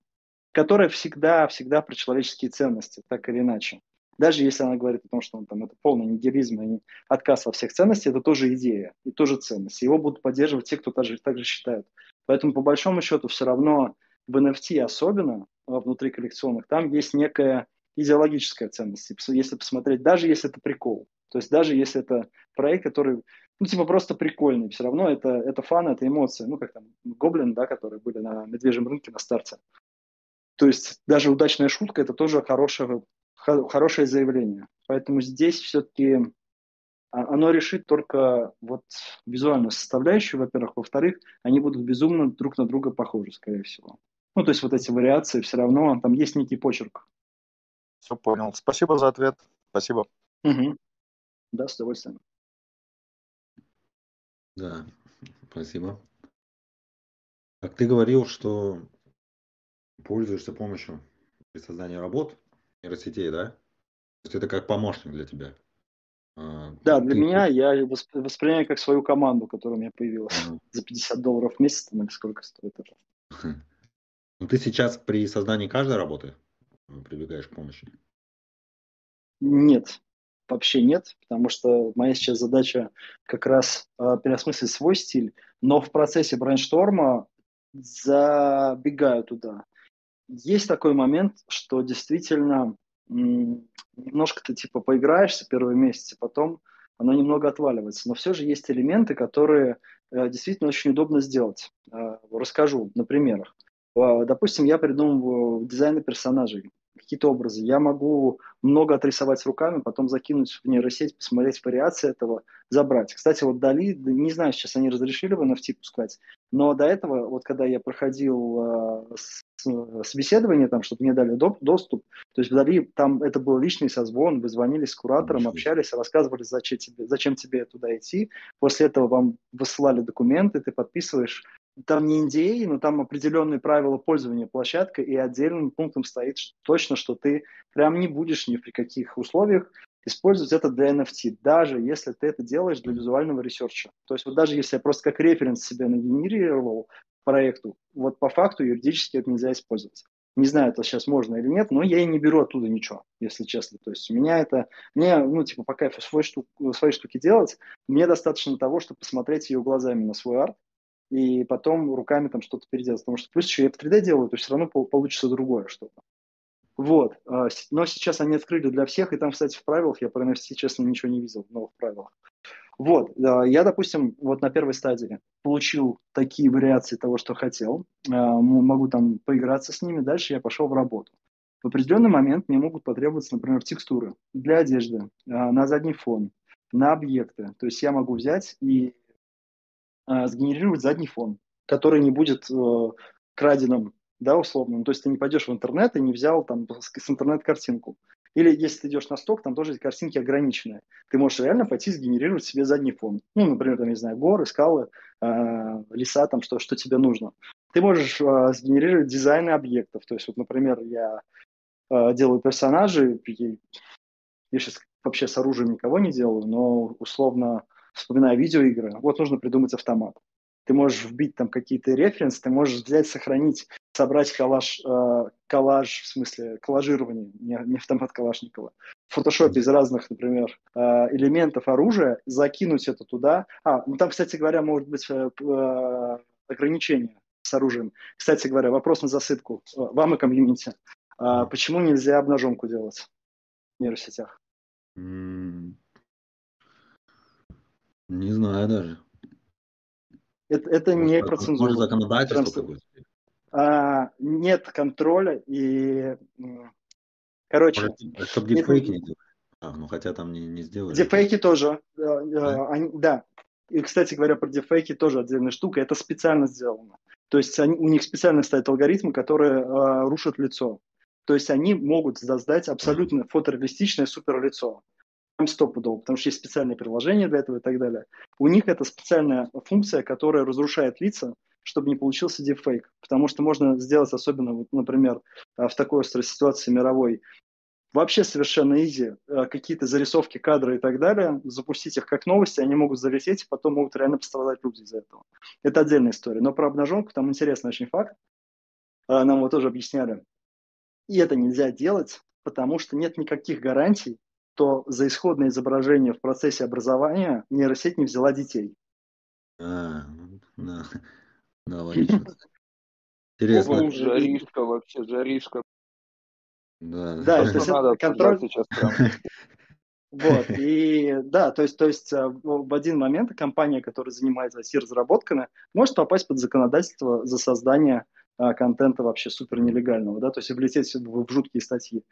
которая всегда-всегда про человеческие ценности, так или иначе. Даже если она говорит о том, что он, там, это полный нигилизм и отказ во всех ценностях, это тоже идея и тоже ценность. Его будут поддерживать те, кто также, также считают Поэтому, по большому счету, все равно в NFT особенно, внутри коллекционных, там есть некая идеологическая ценность. Если посмотреть, даже если это прикол, то есть даже если это проект, который, ну, типа, просто прикольный, все равно это, это фан, это эмоции. Ну, как там Гоблин, да, которые были на медвежьем рынке на старте. То есть даже удачная шутка – это тоже хорошее, хорошее заявление. Поэтому здесь все-таки оно решит только вот визуальную составляющую, во-первых. Во-вторых, они будут безумно друг на друга похожи, скорее всего. Ну, то есть вот эти вариации все равно, там есть некий почерк. Все понял. Спасибо за ответ. Спасибо. Угу. Да, с удовольствием. Да, спасибо. Как ты говорил, что пользуешься помощью при создании работ нейросетей, да? То есть это как помощник для тебя. А, да, для ты... меня я воспринимаю как свою команду, которая у меня появилась uh-huh. за 50 долларов в месяц, или сколько стоит это. Ну, ты сейчас при создании каждой работы прибегаешь к помощи? Нет, вообще нет, потому что моя сейчас задача как раз э, переосмыслить свой стиль, но в процессе брейншторма забегаю туда. Есть такой момент, что действительно немножко ты типа поиграешься первые месяцы, потом оно немного отваливается. Но все же есть элементы, которые э, действительно очень удобно сделать. Э, расскажу на примерах. Э, допустим, я придумываю дизайны персонажей какие-то образы. Я могу много отрисовать руками, потом закинуть в нейросеть, посмотреть вариации этого, забрать. Кстати, вот Дали, не знаю, сейчас они разрешили в NFT пускать, но до этого, вот когда я проходил э, с, собеседование, там, чтобы мне дали доп, доступ, то есть Дали там это был личный созвон, вы звонили с куратором, общались, рассказывали, зачем тебе, зачем тебе туда идти. После этого вам высылали документы, ты подписываешь там не NDA, но там определенные правила пользования площадкой, и отдельным пунктом стоит точно, что ты прям не будешь ни при каких условиях использовать это для NFT, даже если ты это делаешь для визуального research а. То есть вот даже если я просто как референс себе нагенерировал проекту, вот по факту юридически это нельзя использовать. Не знаю, это сейчас можно или нет, но я и не беру оттуда ничего, если честно. То есть у меня это, мне, ну, типа, по кайфу свой штук, свои штуки делать, мне достаточно того, чтобы посмотреть ее глазами на свой арт, и потом руками там что-то переделать. Потому что плюс еще я в 3D делаю, то все равно получится другое что-то. Вот. А, но сейчас они открыли для всех, и там, кстати, в правилах, я про NFC, честно, ничего не видел в новых правилах. Вот, я, допустим, вот на первой стадии получил такие вариации того, что хотел, а, могу там поиграться с ними, дальше я пошел в работу. В определенный момент мне могут потребоваться, например, текстуры для одежды, а, на задний фон, на объекты. То есть я могу взять и э, сгенерировать задний фон, который не будет э, краденым, да, условно. Ну, то есть ты не пойдешь в интернет и не взял там с интернет картинку. Или если ты идешь на сток, там тоже картинки ограниченные. Ты можешь реально пойти сгенерировать себе задний фон. Ну, например, там, не знаю, горы, скалы, э, леса, там, что, что тебе нужно. Ты можешь э, сгенерировать дизайны объектов. То есть, вот, например, я э, делаю персонажей, я сейчас вообще с оружием никого не делаю, но условно вспоминая видеоигры, вот нужно придумать автомат. Ты можешь вбить там какие-то референсы, ты можешь взять, сохранить, собрать коллаж, э, коллаж, в смысле коллажирование, не, не автомат Калашникова, в фотошопе из разных, например, э, элементов оружия, закинуть это туда. А, ну там, кстати говоря, может быть э, э, ограничения с оружием. Кстати говоря, вопрос на засыпку э, вам и комьюнити. А почему нельзя обнаженку делать в нейросетях? Не знаю даже. Это, это не про цензуру. законодательство Прям, а, нет контроля и... Короче... Чтобы дипфейки не делали. А, ну хотя там не, не сделали. Дипфейки тоже. Да? Они, да. И, кстати говоря, про дипфейки тоже отдельная штука. Это специально сделано. То есть они, у них специально стоят алгоритмы, которые э, рушат лицо. То есть они могут создать абсолютно фотореалистичное суперлицо стопудово, потому что есть специальные приложения для этого и так далее. У них это специальная функция, которая разрушает лица, чтобы не получился дефейк. Потому что можно сделать, особенно, вот, например, а, в такой острой ситуации мировой, вообще совершенно изи, а, какие-то зарисовки, кадры и так далее, запустить их как новости, они могут залететь, потом могут реально пострадать люди из-за этого. Это отдельная история. Но про обнаженку там интересный очень факт. А, нам его тоже объясняли. И это нельзя делать, потому что нет никаких гарантий, что за исходное изображение в процессе образования нейросеть не взяла детей. А, да. Да, логично. Интересно. Ну, жаришка вообще, жаришка. Да, да то есть надо контроль сейчас прям. Вот, и да, то есть, то есть э, в один момент компания, которая занимается IT-разработками, может попасть под законодательство за создание а, контента вообще супер нелегального, да, то есть влететь в, в жуткие статьи.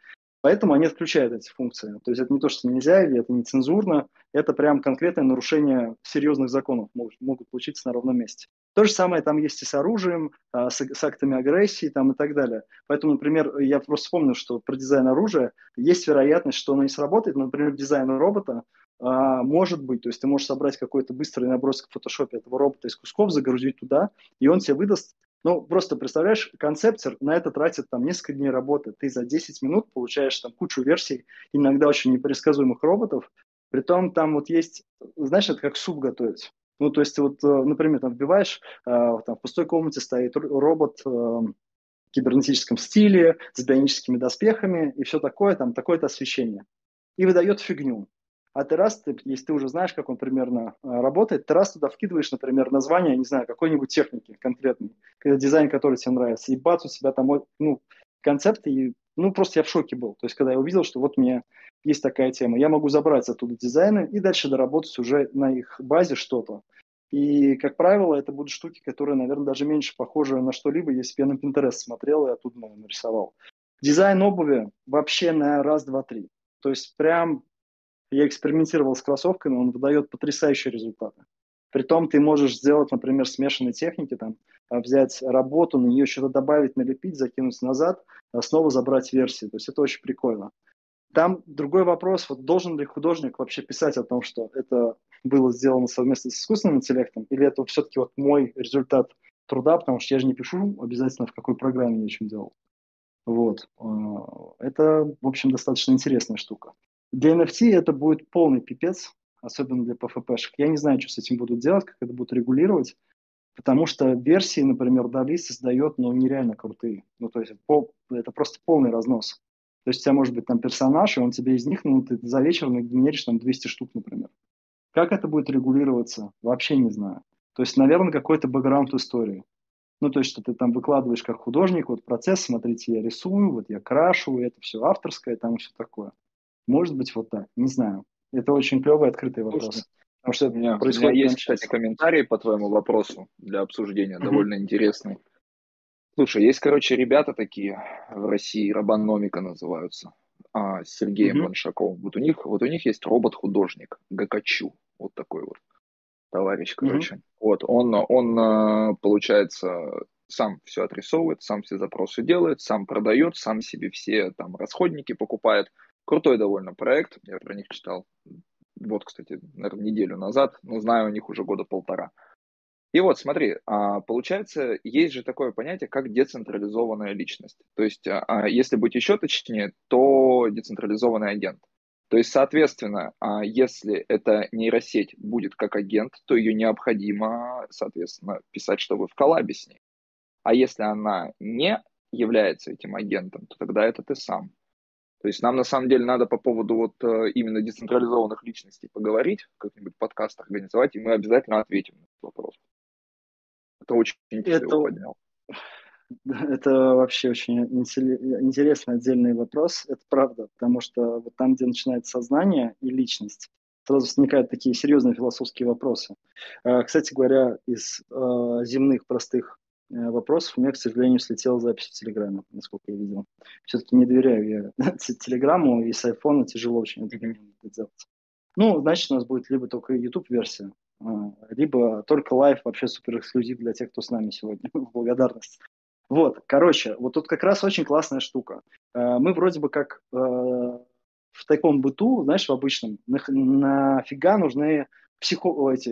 Поэтому они отключают эти функции. То есть это не то, что нельзя, или это не цензурно, это прям конкретное нарушение серьезных законов могут, могут получиться на ровном месте. То же самое там есть и с оружием, а, с, с актами агрессии там, и так далее. Поэтому, например, я просто вспомнил, что про дизайн оружия есть вероятность, что оно не сработает. Например, дизайн робота а, может быть, то есть ты можешь собрать какой-то быстрый набросок в фотошопе этого робота из кусков, загрузить туда, и он тебе выдаст ну, просто представляешь, концептер на это тратит там несколько дней работы. Ты за 10 минут получаешь там кучу версий, иногда очень непредсказуемых роботов. Притом там вот есть, знаешь, это как суп готовить. Ну, то есть вот, э, например, там вбиваешь, э, там в пустой комнате стоит робот э, в кибернетическом стиле, с бионическими доспехами и все такое, там такое-то освещение. И выдает фигню. А ты раз, ты, если ты уже знаешь, как он примерно а, работает, ты раз туда вкидываешь, например, название, не знаю, какой-нибудь техники конкретный, дизайн, который тебе нравится, и бац, у тебя там, ну, концепт, и, ну, просто я в шоке был. То есть, когда я увидел, что вот у меня есть такая тема, я могу забрать оттуда дизайны и дальше доработать уже на их базе что-то. И, как правило, это будут штуки, которые, наверное, даже меньше похожи на что-либо, если бы я на Pinterest смотрел и оттуда нарисовал. Дизайн обуви вообще на раз, два, три. То есть прям я экспериментировал с кроссовками, он выдает потрясающие результаты. Притом ты можешь сделать, например, смешанные техники, там, а, взять работу, на нее что-то добавить, налепить, закинуть назад, а снова забрать версии. То есть это очень прикольно. Там другой вопрос, вот должен ли художник вообще писать о том, что это было сделано совместно с искусственным интеллектом, или это все-таки вот мой результат труда, потому что я же не пишу обязательно, в какой программе я чем делал. Вот. А, это, в общем, достаточно интересная штука. Для NFT это будет полный пипец, особенно для PFP-шек. Я не знаю, что с этим будут делать, как это будут регулировать, потому что версии, например, Dali создает, ну, нереально крутые. Ну, то есть это, просто полный разнос. То есть у тебя может быть там персонаж, и он тебе из них, ну, ты за вечер нагенеришь там 200 штук, например. Как это будет регулироваться, вообще не знаю. То есть, наверное, какой-то бэкграунд истории. Ну, то есть, что ты там выкладываешь как художник, вот процесс, смотрите, я рисую, вот я крашу, это все авторское, там все такое. Может быть, вот так, не знаю. Это очень клевый, открытый вопрос. Потому что у меня, происходит у меня есть, кстати, комментарии по твоему вопросу для обсуждения, mm-hmm. довольно интересный. Слушай, есть, короче, ребята такие в России, Робономика называются, а, с Сергеем mm-hmm. Баншаковым. Вот у них, вот у них есть робот-художник Гакачу, вот такой вот товарищ, короче. Mm-hmm. Вот он, он, а, получается, сам все отрисовывает, сам все запросы делает, сам продает, сам себе все там расходники покупает. Крутой довольно проект, я про них читал. Вот, кстати, наверное, неделю назад, но знаю у них уже года полтора. И вот, смотри, а, получается, есть же такое понятие, как децентрализованная личность. То есть, а, а, если быть еще точнее, то децентрализованный агент. То есть, соответственно, если эта нейросеть будет как агент, то ее необходимо, соответственно, писать, что вы в коллабе с ней. А если она не является этим агентом, то тогда это ты сам. То есть нам на самом деле надо по поводу вот э, именно децентрализованных личностей поговорить, как-нибудь подкаст организовать, и мы обязательно ответим на этот вопрос. Это очень интересно это... поднял. Это вообще очень интересный отдельный вопрос. Это правда, потому что вот там, где начинается сознание и личность, сразу возникают такие серьезные философские вопросы. Э, кстати говоря, из э, земных простых вопросов. У меня, к сожалению, слетела запись в Телеграме, насколько я видел. Все-таки не доверяю я Телеграмму, и с айфона тяжело очень это делать. Ну, значит, у нас будет либо только YouTube-версия, а, либо только live, вообще супер эксклюзив для тех, кто с нами сегодня. Благодарность. Вот, короче, вот тут как раз очень классная штука. Э, мы вроде бы как э, в таком быту, знаешь, в обычном, нафига нужны психо, эти,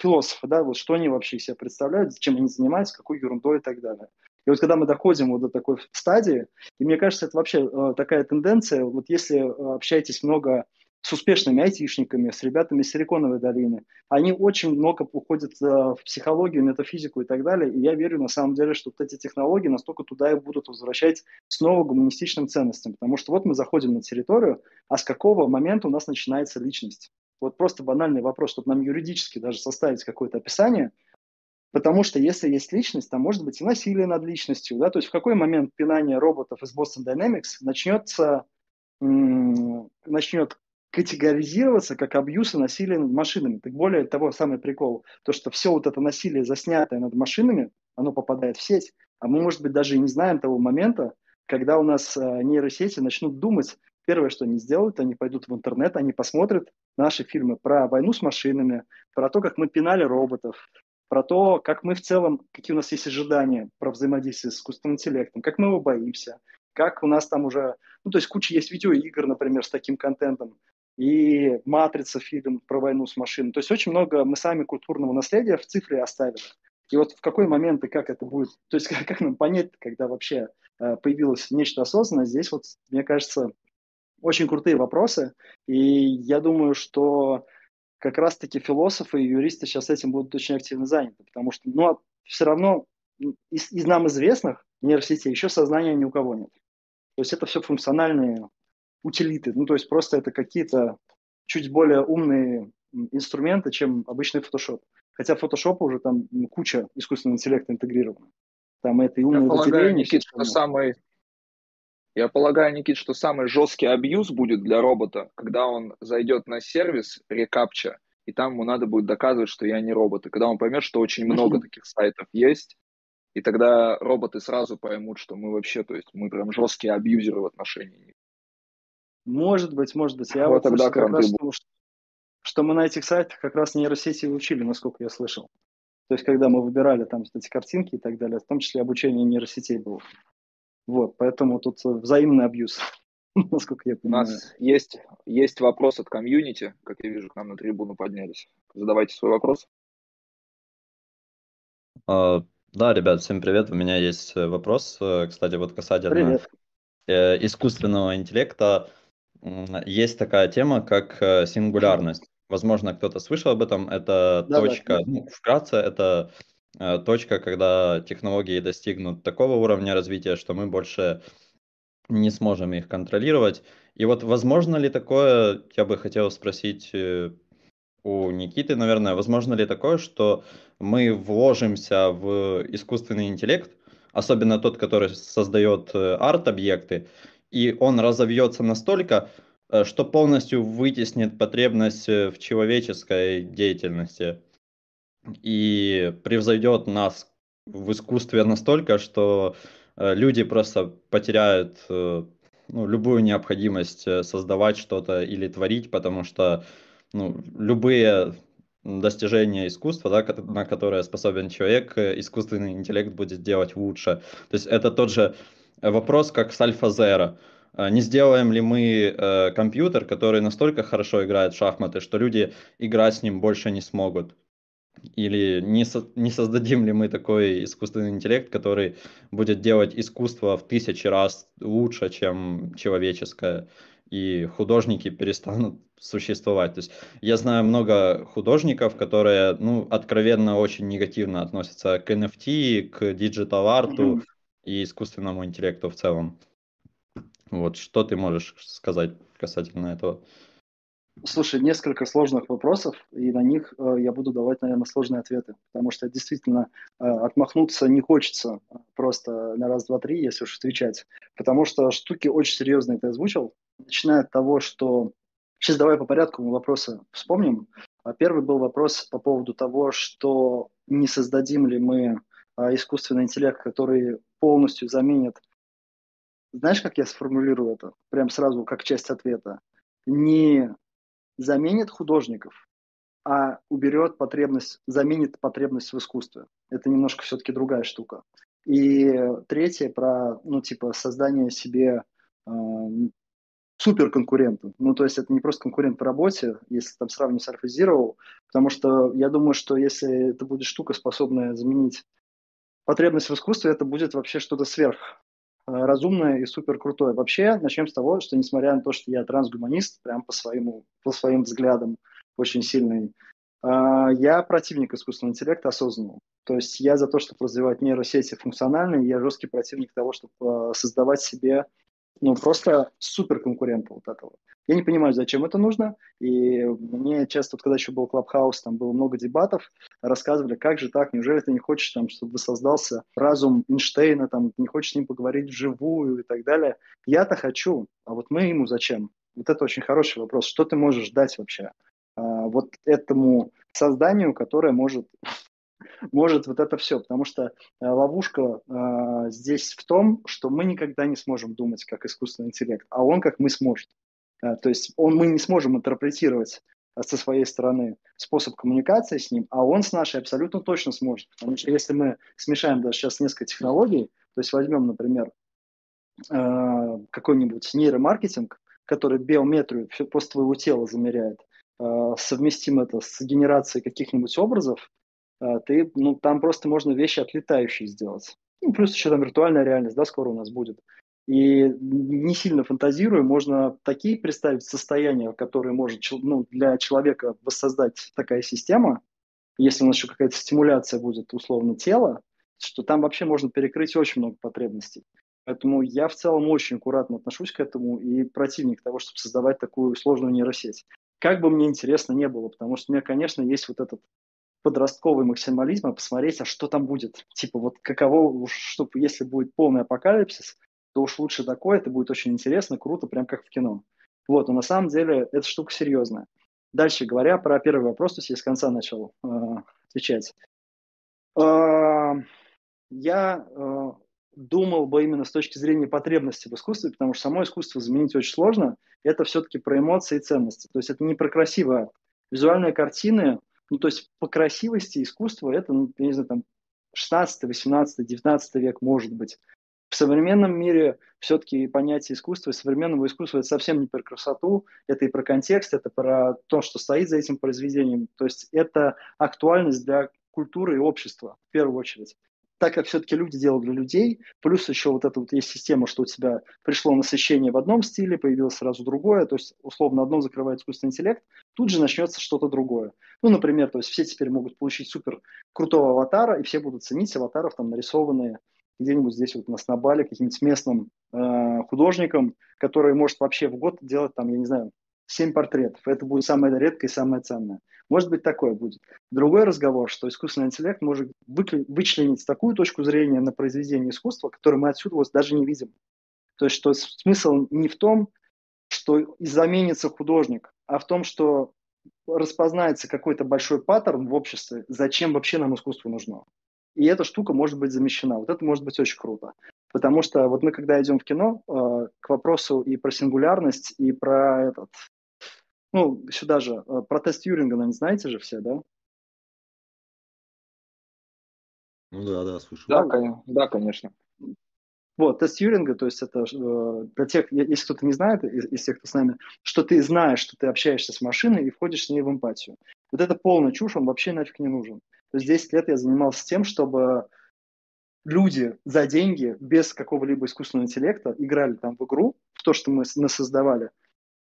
философы, да, вот что они вообще себя представляют, чем они занимаются, какой ерундой и так далее. И вот когда мы доходим вот до такой стадии, и мне кажется, это вообще э, такая тенденция, вот если э, общаетесь много с успешными айтишниками, с ребятами из Силиконовой долины, они очень много уходят э, в психологию, метафизику и так далее, и я верю на самом деле, что вот эти технологии настолько туда и будут возвращать снова гуманистичным ценностям, потому что вот мы заходим на территорию, а с какого момента у нас начинается личность? Вот просто банальный вопрос, чтобы нам юридически даже составить какое-то описание, Потому что если есть личность, там может быть и насилие над личностью. Да? То есть в какой момент пинание роботов из Boston Dynamics начнется, начнет категоризироваться как абьюз и насилие над машинами. Так более того, самый прикол, то, что все вот это насилие, заснятое над машинами, оно попадает в сеть, а мы, может быть, даже и не знаем того момента, когда у нас э, нейросети начнут думать, первое, что они сделают, они пойдут в интернет, они посмотрят наши фильмы про войну с машинами, про то, как мы пинали роботов, про то, как мы в целом, какие у нас есть ожидания про взаимодействие с искусственным интеллектом, как мы его боимся, как у нас там уже, ну, то есть куча есть видеоигр, например, с таким контентом, и «Матрица» фильм про войну с машиной. То есть очень много мы сами культурного наследия в цифре оставили. И вот в какой момент и как это будет, то есть как, как нам понять, когда вообще э, появилось нечто осознанное, здесь вот, мне кажется, очень крутые вопросы. И я думаю, что как раз-таки философы и юристы сейчас этим будут очень активно заняты, потому что, ну, а все равно из, из нам известных нейросетей еще сознания ни у кого нет. То есть это все функциональные утилиты. Ну, то есть просто это какие-то чуть более умные инструменты, чем обычный Photoshop. Хотя Photoshop уже там куча искусственного интеллекта интегрирована. Там это и умные Я полагаю, Никит, что самый, я полагаю, Никит, что самый жесткий абьюз будет для робота, когда он зайдет на сервис рекапча, и там ему надо будет доказывать, что я не робот. И когда он поймет, что очень много таких сайтов есть, и тогда роботы сразу поймут, что мы вообще, то есть мы прям жесткие абьюзеры в отношении может быть, может быть. Я вот, вот тогда как раз думаю, что, что мы на этих сайтах как раз нейросети учили, насколько я слышал. То есть, когда мы выбирали там эти картинки и так далее, в том числе обучение нейросетей было. Вот, поэтому тут взаимный абьюз, насколько я понимаю. У нас есть, есть вопрос от комьюнити, как я вижу, к нам на трибуну поднялись. Задавайте свой вопрос. Uh, да, ребят, всем привет. У меня есть э, вопрос, э, кстати, вот касательно привет. Э, искусственного интеллекта есть такая тема, как э, сингулярность. Возможно, кто-то слышал об этом. Это да, точка, да. Ну, вкратце, это э, точка, когда технологии достигнут такого уровня развития, что мы больше не сможем их контролировать. И вот возможно ли такое, я бы хотел спросить э, у Никиты, наверное, возможно ли такое, что мы вложимся в искусственный интеллект, особенно тот, который создает арт-объекты, и он разовьется настолько, э, что полностью вытеснит потребность э, в человеческой деятельности и превзойдет нас в искусстве настолько, что э, люди просто потеряют ну, любую необходимость создавать что-то или творить, потому что ну, любые достижения искусства, да, на которое способен человек, искусственный интеллект будет делать лучше. То есть это тот же вопрос, как с AlphaZero. А, не сделаем ли мы э, компьютер, который настолько хорошо играет в шахматы, что люди играть с ним больше не смогут? Или не, со, не создадим ли мы такой искусственный интеллект, который будет делать искусство в тысячи раз лучше, чем человеческое, и художники перестанут существовать. То есть я знаю много художников, которые ну, откровенно очень негативно относятся к NFT, к диджитал-арту mm-hmm. и искусственному интеллекту в целом. Вот что ты можешь сказать касательно этого? Слушай, несколько сложных вопросов, и на них э, я буду давать, наверное, сложные ответы, потому что действительно э, отмахнуться не хочется просто на раз, два, три, если уж отвечать, потому что штуки очень серьезные ты озвучил, начиная от того, что... Сейчас давай по порядку мы вопросы вспомним. А первый был вопрос по поводу того, что не создадим ли мы э, искусственный интеллект, который полностью заменит знаешь, как я сформулирую это? Прям сразу, как часть ответа. Не заменит художников, а уберет потребность, заменит потребность в искусстве. Это немножко все-таки другая штука. И третье про, ну, типа, создание себе э, суперконкурента. Ну, то есть это не просто конкурент по работе, если там сравнивать с Alpha Zero, потому что я думаю, что если это будет штука, способная заменить потребность в искусстве, это будет вообще что-то сверх разумное и супер крутое. Вообще, начнем с того, что несмотря на то, что я трансгуманист, прям по, своему, по своим взглядам очень сильный, э, я противник искусственного интеллекта осознанного. То есть я за то, чтобы развивать нейросети функциональные, я жесткий противник того, чтобы э, создавать себе ну, просто супер конкурента вот этого. Я не понимаю, зачем это нужно, и мне часто, вот, когда еще был Клабхаус, там было много дебатов, рассказывали, как же так, неужели ты не хочешь, там, чтобы воссоздался разум Эйнштейна, там, не хочешь с ним поговорить вживую и так далее. Я-то хочу, а вот мы ему зачем? Вот это очень хороший вопрос. Что ты можешь дать вообще а, вот этому созданию, которое может может вот это все, потому что э, ловушка э, здесь в том, что мы никогда не сможем думать как искусственный интеллект, а он как мы сможет. Э, то есть он, мы не сможем интерпретировать со своей стороны способ коммуникации с ним, а он с нашей абсолютно точно сможет. Потому что если мы смешаем даже сейчас несколько технологий, то есть возьмем, например, э, какой-нибудь нейромаркетинг, который биометрию после твоего тела замеряет, э, совместим это с генерацией каких-нибудь образов, ты, ну, там просто можно вещи отлетающие сделать. Ну, плюс еще там виртуальная реальность, да, скоро у нас будет. И не сильно фантазируя, можно такие представить состояния, которые может ну, для человека воссоздать такая система, если у нас еще какая-то стимуляция будет условно тела, что там вообще можно перекрыть очень много потребностей. Поэтому я в целом очень аккуратно отношусь к этому и противник того, чтобы создавать такую сложную нейросеть. Как бы мне интересно не было, потому что у меня, конечно, есть вот этот подростковый максимализм, а посмотреть, а что там будет. Типа вот каково, чтобы если будет полный апокалипсис, то уж лучше такое, это будет очень интересно, круто, прям как в кино. Вот, но на самом деле эта штука серьезная. Дальше говоря про первый вопрос, то есть я с конца начал э, отвечать. Э, я э, думал бы именно с точки зрения потребности в искусстве, потому что само искусство заменить очень сложно. Это все-таки про эмоции и ценности. То есть это не про красивое. Визуальные картины ну, то есть по красивости искусство это, ну, я не знаю, там 16, 18, 19 век может быть. В современном мире все-таки понятие искусства и современного искусства это совсем не про красоту, это и про контекст, это про то, что стоит за этим произведением. То есть это актуальность для культуры и общества в первую очередь так как все-таки люди делают для людей, плюс еще вот эта вот есть система, что у тебя пришло насыщение в одном стиле, появилось сразу другое, то есть условно одно закрывает искусственный интеллект, тут же начнется что-то другое. Ну, например, то есть все теперь могут получить супер крутого аватара, и все будут ценить аватаров там нарисованные где-нибудь здесь вот на Бали каким-нибудь местным э, художником, который может вообще в год делать там, я не знаю, 7 портретов. Это будет самое редкое и самое ценное. Может быть, такое будет. Другой разговор, что искусственный интеллект может вычленить такую точку зрения на произведение искусства, которую мы отсюда вот даже не видим. То есть, что смысл не в том, что заменится художник, а в том, что распознается какой-то большой паттерн в обществе, зачем вообще нам искусство нужно. И эта штука может быть замещена. Вот это может быть очень круто. Потому что вот мы, когда идем в кино, э, к вопросу и про сингулярность, и про этот, ну, сюда же, э, про тест Тьюринга, наверное, знаете же все, да? Ну да, да, слушаю. Да, конечно. Да, конечно. Вот, тест Тьюринга, то есть это э, для тех, если кто-то не знает, из, из тех, кто с нами, что ты знаешь, что ты общаешься с машиной и входишь с ней в эмпатию. Вот это полная чушь, он вообще нафиг не нужен. То есть 10 лет я занимался тем, чтобы люди за деньги, без какого-либо искусственного интеллекта, играли там в игру, в то, что мы насоздавали,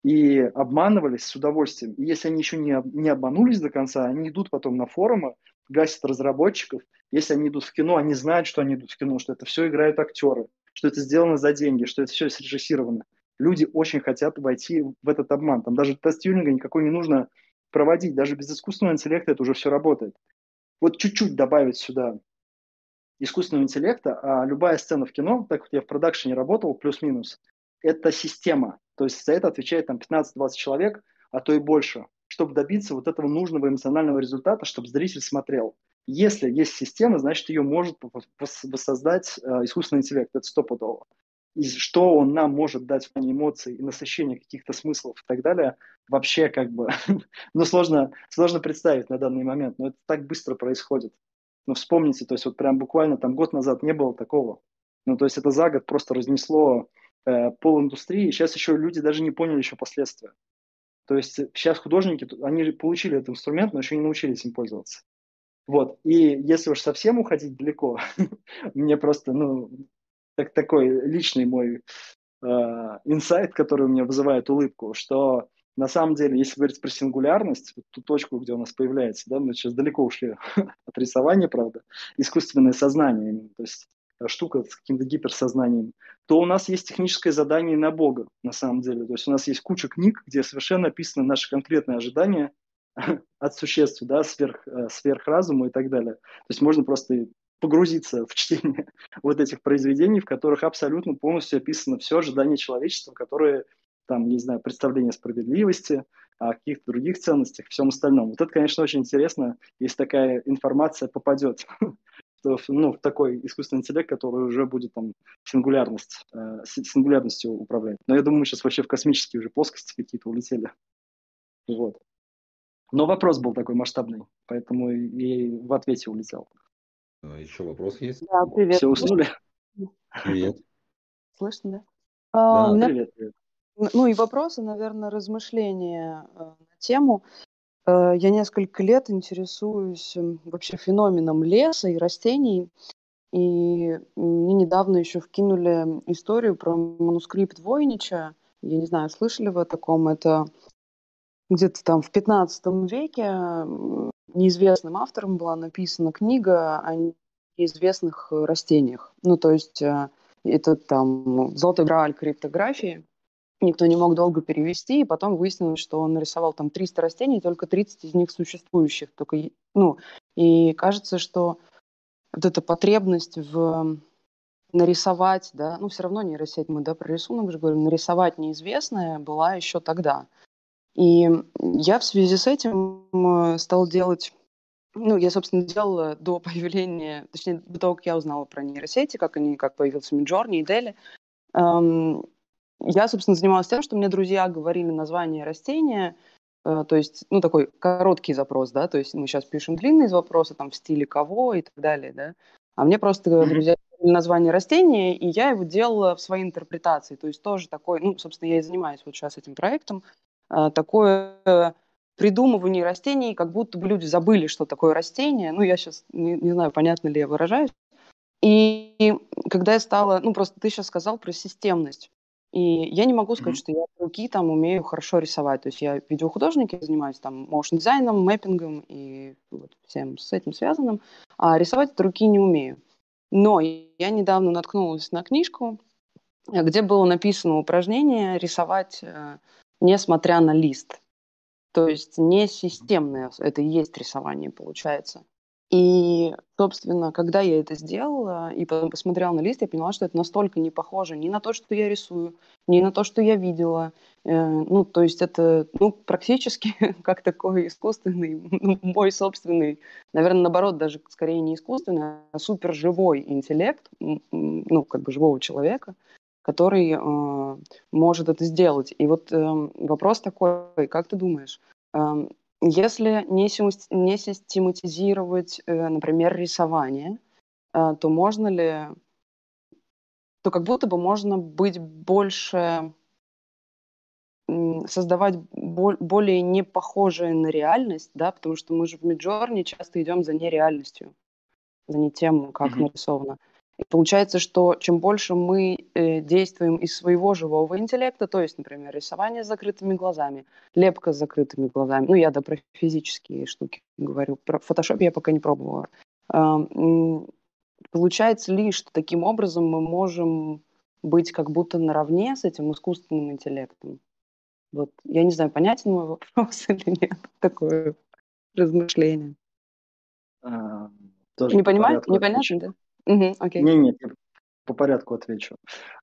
и обманывались с удовольствием. И если они еще не, не обманулись до конца, они идут потом на форумы, гасят разработчиков. Если они идут в кино, они знают, что они идут в кино, что это все играют актеры, что это сделано за деньги, что это все срежиссировано. Люди очень хотят войти в этот обман. Там даже тест тюнинга никакой не нужно проводить. Даже без искусственного интеллекта это уже все работает. Вот чуть-чуть добавить сюда искусственного интеллекта, а любая сцена в кино, так вот я в продакшене работал, плюс-минус, это система. То есть за это отвечает там 15-20 человек, а то и больше, чтобы добиться вот этого нужного эмоционального результата, чтобы зритель смотрел. Если есть система, значит, ее может воссоздать э, искусственный интеллект, это стопудово. И что он нам может дать в плане эмоций и насыщения каких-то смыслов и так далее, вообще как бы, ну, сложно, сложно представить на данный момент, но это так быстро происходит. Ну, вспомните, то есть вот прям буквально там год назад не было такого. Ну, то есть это за год просто разнесло э, пол индустрии. Сейчас еще люди даже не поняли еще последствия. То есть сейчас художники, они получили этот инструмент, но еще не научились им пользоваться. Вот. И если уж совсем уходить далеко, мне просто, ну, так, такой личный мой э, инсайт, который у меня вызывает улыбку, что на самом деле, если говорить про сингулярность, вот ту точку, где у нас появляется, да, мы сейчас далеко ушли от рисования, правда, искусственное сознание, то есть Э, штука с каким-то гиперсознанием, то у нас есть техническое задание на Бога, на самом деле. То есть у нас есть куча книг, где совершенно описаны наши конкретные ожидания от существ, да, сверх, э, сверхразума и так далее. То есть можно просто погрузиться в чтение вот этих произведений, в которых абсолютно полностью описано все ожидание человечества, которые, там, не знаю, представление справедливости, о каких-то других ценностях, всем остальном. Вот это, конечно, очень интересно, если такая информация попадет ну, в такой искусственный интеллект, который уже будет там сингулярность, э, сингулярностью управлять. Но я думаю, мы сейчас вообще в космические уже плоскости какие-то улетели. Вот. Но вопрос был такой масштабный, поэтому и в ответе улетел. А, Еще вопрос есть? Да, привет. Все уснули? Привет. Слышно, да? А, да, меня... привет, привет. Ну и вопросы, наверное, размышления э, на тему. Э, я несколько лет интересуюсь вообще феноменом леса и растений. И мне недавно еще вкинули историю про манускрипт Войнича. Я не знаю, слышали вы о таком? Это где-то там в 15 веке неизвестным автором была написана книга о неизвестных растениях. Ну, то есть э, это там «Золотой грааль криптографии». Никто не мог долго перевести, и потом выяснилось, что он нарисовал там 300 растений, только 30 из них существующих. Только, ну, и кажется, что вот эта потребность в нарисовать, да, ну, все равно нейросеть, мы, да, про рисунок же говорим, нарисовать неизвестное была еще тогда – и я в связи с этим э, стал делать ну, я, собственно, делала до появления, точнее, до того, как я узнала про нейросети, как они, как появился Midjourney и Дели, эм, я, собственно, занималась тем, что мне друзья говорили название растения, э, то есть, ну, такой короткий запрос, да, то есть мы сейчас пишем длинные запросы, там, в стиле кого и так далее, да, а мне просто mm-hmm. друзья говорили название растения, и я его делала в своей интерпретации, то есть тоже такой, ну, собственно, я и занимаюсь вот сейчас этим проектом, такое придумывание растений, как будто бы люди забыли, что такое растение. Ну, я сейчас не, не знаю, понятно ли я выражаюсь. И когда я стала, ну, просто ты сейчас сказал про системность. И я не могу сказать, mm-hmm. что я руки там умею хорошо рисовать. То есть я видеохудожник, я занимаюсь там моушн дизайном, мэппингом и вот всем с этим связанным. А рисовать от руки не умею. Но я недавно наткнулась на книжку, где было написано упражнение рисовать э, несмотря на лист. То есть не системное, это и есть рисование получается. И, собственно, когда я это сделала и потом посмотрела на лист, я поняла, что это настолько не похоже ни на то, что я рисую, ни на то, что я видела. Э, ну, то есть это ну, практически как такой искусственный, ну, мой собственный, наверное, наоборот, даже скорее не искусственный, а суперживой интеллект, ну, как бы живого человека, который э, может это сделать. И вот э, вопрос такой, как ты думаешь, э, если не, не систематизировать, э, например, рисование, э, то можно ли, то как будто бы можно быть больше создавать более не похожее на реальность, да, потому что мы же в Миджорне часто идем за нереальностью, за не тем, как mm-hmm. нарисовано. И получается, что чем больше мы э, действуем из своего живого интеллекта, то есть, например, рисование с закрытыми глазами, лепка с закрытыми глазами, ну, я да про физические штуки говорю, про фотошоп я пока не пробовала. Э, получается ли, что таким образом мы можем быть как будто наравне с этим искусственным интеллектом? Вот, я не знаю, понятен мой вопрос или нет, такое размышление. А, тоже не понимаю, непонятно, да? Угу, окей. Не, нет, я по порядку отвечу.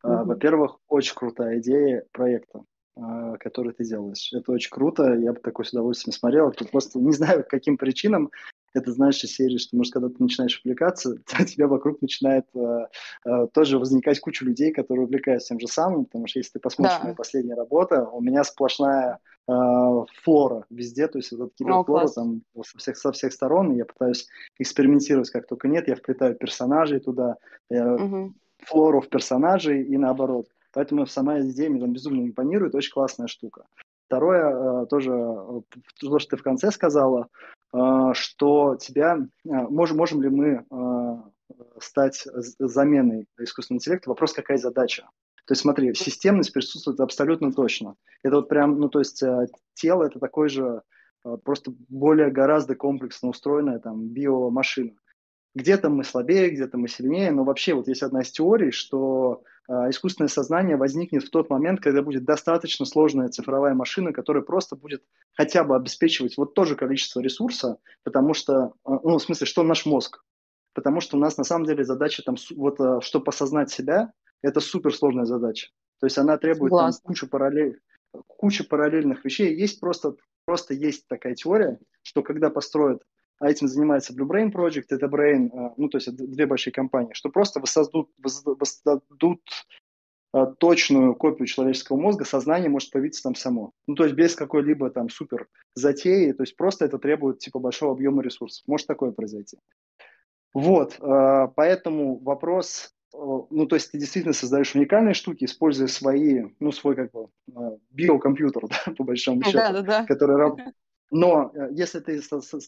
Угу. Во-первых, очень крутая идея проекта, а, который ты делаешь. Это очень круто, я бы такой с удовольствием смотрел. Тут просто не знаю, каким причинам это знаешь из серии, что, может, когда ты начинаешь увлекаться, у тебя вокруг начинает э, э, тоже возникать куча людей, которые увлекаются тем же самым, потому что если ты посмотришь да. моя последняя работа, у меня сплошная флора везде, то есть вот эта флора там со всех, со всех сторон, и я пытаюсь экспериментировать как только нет, я вплетаю персонажей туда, я угу. флору в персонажей и наоборот. Поэтому сама идея мне там безумно импонирует, очень классная штука. Второе, э, тоже э, то, что ты в конце сказала, э, что тебя, можем, можем ли мы стать заменой искусственного интеллекта, вопрос, какая задача. То есть смотри, системность присутствует абсолютно точно. Это вот прям, ну то есть тело это такой же, просто более гораздо комплексно устроенная там биомашина. Где-то мы слабее, где-то мы сильнее, но вообще вот есть одна из теорий, что а, искусственное сознание возникнет в тот момент, когда будет достаточно сложная цифровая машина, которая просто будет хотя бы обеспечивать вот то же количество ресурса, потому что, ну, в смысле, что наш мозг. Потому что у нас на самом деле задача там, вот, чтобы осознать себя, это суперсложная задача. То есть она требует там, кучу, параллель, кучу параллельных вещей. Есть просто, просто есть такая теория, что когда построят а этим занимается Blue Brain Project, это Brain, а, ну, то есть две большие компании, что просто воссоздадут, воссоздадут а, точную копию человеческого мозга, сознание может появиться там само. Ну, то есть без какой-либо там супер затеи, то есть просто это требует типа большого объема ресурсов. Может такое произойти. Вот, а, поэтому вопрос, ну, то есть ты действительно создаешь уникальные штуки, используя свои, ну, свой как бы биокомпьютер, да, по большому счету, да, да, да. который но э, если ты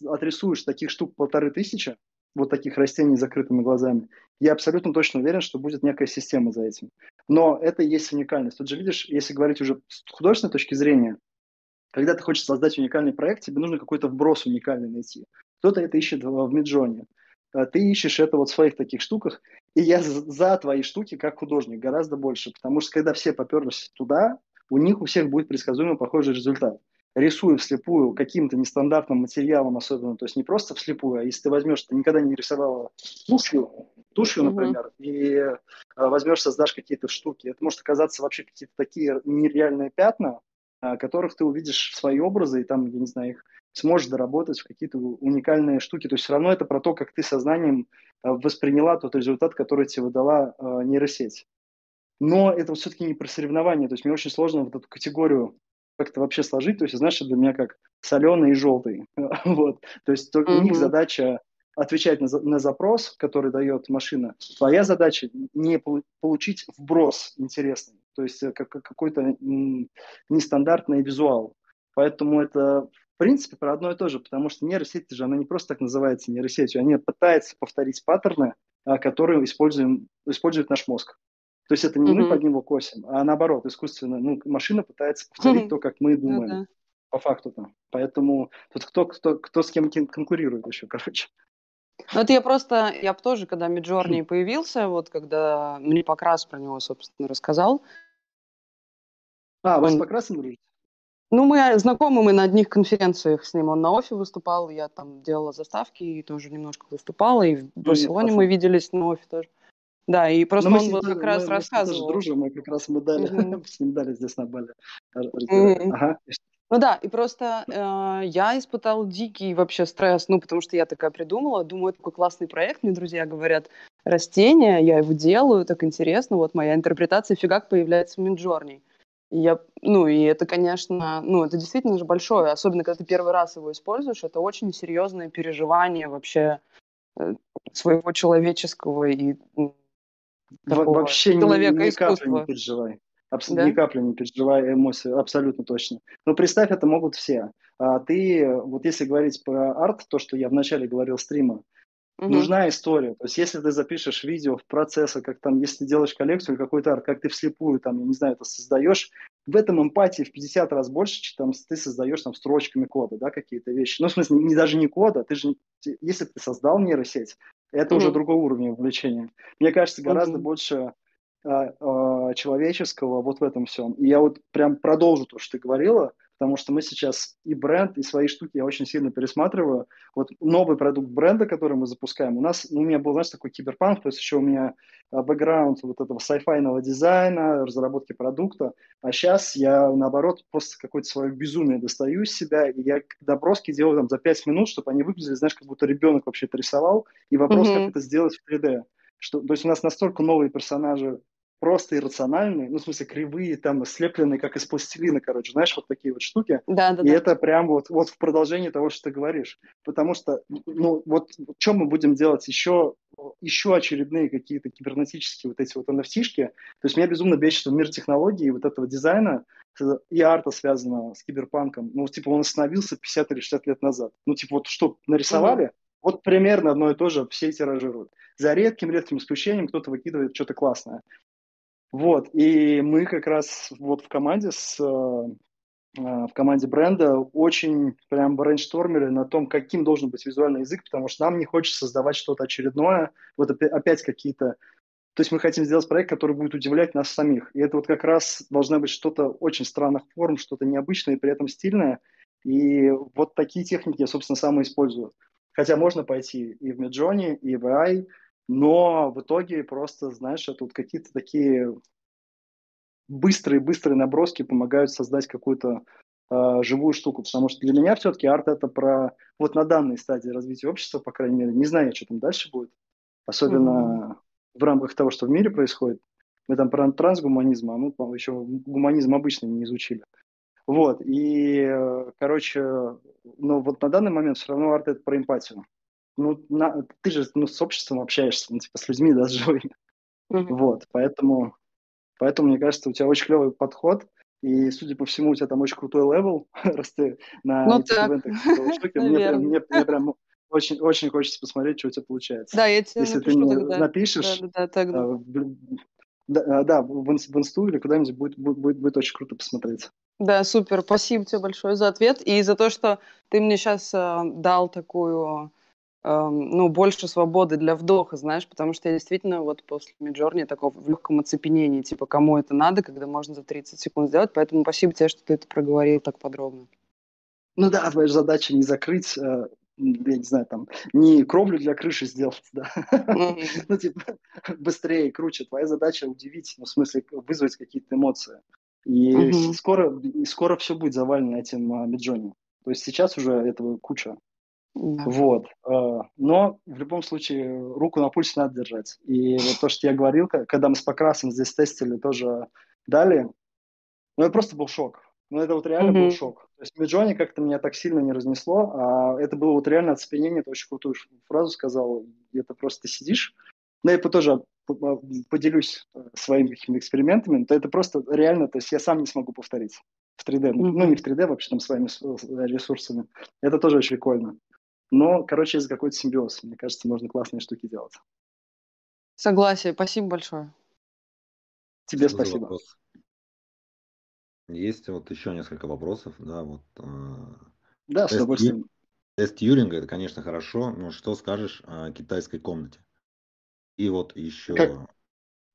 отрисуешь таких штук полторы тысячи, вот таких растений с закрытыми глазами, я абсолютно точно уверен, что будет некая система за этим. Но это и есть уникальность. Тут же видишь, если говорить уже с художественной точки зрения, когда ты хочешь создать уникальный проект, тебе нужно какой-то вброс уникальный найти. Кто-то это ищет в Миджоне. Э, ты ищешь это вот в своих таких штуках. И я за твои штуки как художник гораздо больше. Потому что когда все поперлись туда, у них у всех будет предсказуемо похожий результат рисую вслепую каким-то нестандартным материалом особенно, то есть не просто вслепую, а если ты возьмешь, ты никогда не рисовала тушью, тушью, например, mm-hmm. и а, возьмешь, создашь какие-то штуки, это может оказаться вообще какие-то такие нереальные пятна, а, которых ты увидишь свои образы, и там, я не знаю, их сможешь доработать в какие-то уникальные штуки. То есть все равно это про то, как ты сознанием а, восприняла тот результат, который тебе выдала а, нейросеть. Но это все-таки не про соревнования. То есть мне очень сложно вот эту категорию как-то вообще сложить. То есть, знаешь, для меня как соленый и желтый. вот. То есть только mm-hmm. у них задача отвечать на, на запрос, который дает машина. Твоя задача не получить вброс интересный, то есть э, как, какой-то нестандартный визуал. Поэтому это принципе про одно и то же, потому что нейросеть же, она не просто так называется нейросетью, они пытаются повторить паттерны, а, которые используем, использует наш мозг. То есть это не mm-hmm. мы под него косим, а наоборот, искусственно, ну, машина пытается повторить mm-hmm. то, как мы думаем. Да. По факту там. Поэтому тут кто, кто, кто с кем конкурирует еще, короче. Ну, это я просто, я тоже, когда Миджорни появился, вот когда мне Покрас про него, собственно, рассказал. А, вы он... с Покрасом дружите? Ну, мы знакомы, мы на одних конференциях с ним. Он на офе выступал, я там делала заставки и тоже немножко выступала. И в ну, Барселоне мы виделись на офе тоже. Да, и просто Но он вот как раз мы, рассказывал. Мы дружим, мы как раз мы дали, mm-hmm. с ним дали здесь на Бали. Mm-hmm. Ага. Ну да, и просто э, я испытал дикий вообще стресс, ну, потому что я такая придумала, думаю, такой классный проект, мне друзья говорят, растение, я его делаю, так интересно, вот моя интерпретация фигак появляется в Минджорни. Я, ну, и это, конечно, ну, это действительно же большое, особенно когда ты первый раз его используешь, это очень серьезное переживание вообще э, своего человеческого и Вообще человека ни, ни капли не переживай. Абсолютно, да? Ни капли не переживай эмоции, абсолютно точно. Но представь, это могут все. А ты, вот если говорить про арт, то, что я вначале говорил стрима, угу. нужна история. То есть, если ты запишешь видео в процессе, как там, если ты делаешь коллекцию какой-то арт, как ты вслепую, там, я не знаю, это создаешь, в этом эмпатии в 50 раз больше, чем ты создаешь там строчками кода, да, какие-то вещи. Ну, в смысле, не даже не кода, ты же, если ты создал нейросеть, это mm-hmm. уже другой уровень увлечения. Мне кажется, гораздо mm-hmm. больше а, а, человеческого вот в этом всем. И я вот прям продолжу то, что ты говорила, потому что мы сейчас и бренд, и свои штуки я очень сильно пересматриваю. Вот новый продукт бренда, который мы запускаем, у нас, ну, у меня был, знаешь, такой киберпанк, то есть еще у меня а, бэкграунд вот этого сайфайного дизайна, разработки продукта, а сейчас я, наоборот, просто какое-то свое безумие достаю из себя, и я доброски делаю там за 5 минут, чтобы они выглядели, знаешь, как будто ребенок вообще это рисовал, и вопрос, mm-hmm. как это сделать в 3D. Что, то есть у нас настолько новые персонажи просто иррациональные, ну, в смысле, кривые, там, слепленные, как из пластилина, короче, знаешь, вот такие вот штуки. Да, да, и да. это прям вот, вот в продолжении того, что ты говоришь. Потому что, ну, вот, что мы будем делать еще, еще очередные какие-то кибернетические вот эти вот NFT-шки. То есть меня безумно бесит, что мир технологий вот этого дизайна и арта связано с киберпанком, ну, типа, он остановился 50 или 60 лет назад. Ну, типа, вот что нарисовали, mm-hmm. вот примерно одно и то же все тиражируют. За редким-редким исключением кто-то выкидывает что-то классное. Вот, и мы как раз вот в команде с э, в команде бренда очень прям брейнштормили на том, каким должен быть визуальный язык, потому что нам не хочется создавать что-то очередное, вот опять какие-то То есть мы хотим сделать проект, который будет удивлять нас самих. И это вот как раз должна быть что-то очень странных форм, что-то необычное и при этом стильное. И вот такие техники я, собственно, сам использую. Хотя можно пойти и в Midjourney, и в AI, но в итоге просто, знаешь, это вот какие-то такие быстрые-быстрые наброски помогают создать какую-то э, живую штуку, потому что для меня все-таки арт это про вот на данной стадии развития общества, по крайней мере, не знаю, что там дальше будет, особенно mm-hmm. в рамках того, что в мире происходит. Мы там про трансгуманизм, а мы еще гуманизм обычный не изучили. Вот, и, короче, ну вот на данный момент все равно арт это про эмпатию. Ну, на, ты же ну, с обществом общаешься, ну, типа с людьми, да, с живыми. Mm-hmm. Вот, поэтому Поэтому, мне кажется, у тебя очень клевый подход, и, судя по всему, у тебя там очень крутой level, раз ты на ну, ивентах. Мне прям, мне, мне прям очень, очень хочется посмотреть, что у тебя получается. Да, я тебе Если напишу ты мне тогда. напишешь, да, да, тогда. А, да, да, в, в инсту или куда-нибудь будет, будет, будет, будет очень круто посмотреть. Да, супер. Спасибо тебе большое за ответ и за то, что ты мне сейчас э, дал такую ну, больше свободы для вдоха, знаешь, потому что я действительно вот после Миджорни такого в легком оцепенении, типа, кому это надо, когда можно за 30 секунд сделать, поэтому спасибо тебе, что ты это проговорил так подробно. Ну да, твоя задача не закрыть, э, я не знаю, там, не кровлю для крыши сделать, да, ну, типа, быстрее, круче. Твоя задача удивить, ну, в смысле, вызвать какие-то эмоции. И скоро, и скоро все будет завалено этим Миджони. То есть сейчас уже этого куча. Да. Вот. Э, но в любом случае руку на пульсе надо держать. И вот то, что я говорил, когда мы с Покрасом здесь тестили, тоже дали, ну это просто был шок. Ну это вот реально mm-hmm. был шок. То есть Миджони как-то меня так сильно не разнесло, а это было вот реально оцепенение, ты очень крутую фразу сказал, это просто ты сидишь. Но я тоже поделюсь э, своими какими-то экспериментами, то это просто реально, то есть я сам не смогу повторить в 3D. Mm-hmm. Ну, не в 3D, вообще там своими ресурсами. Это тоже очень прикольно. Но, короче, есть какой-то симбиоз. Мне кажется, можно классные штуки делать. Согласие. Спасибо большое. Тебе Что спасибо. Есть вот еще несколько вопросов, да, вот. Э, да, с удовольствием. Тест Юринга, это, конечно, хорошо, но что скажешь о китайской комнате? И вот еще... Как?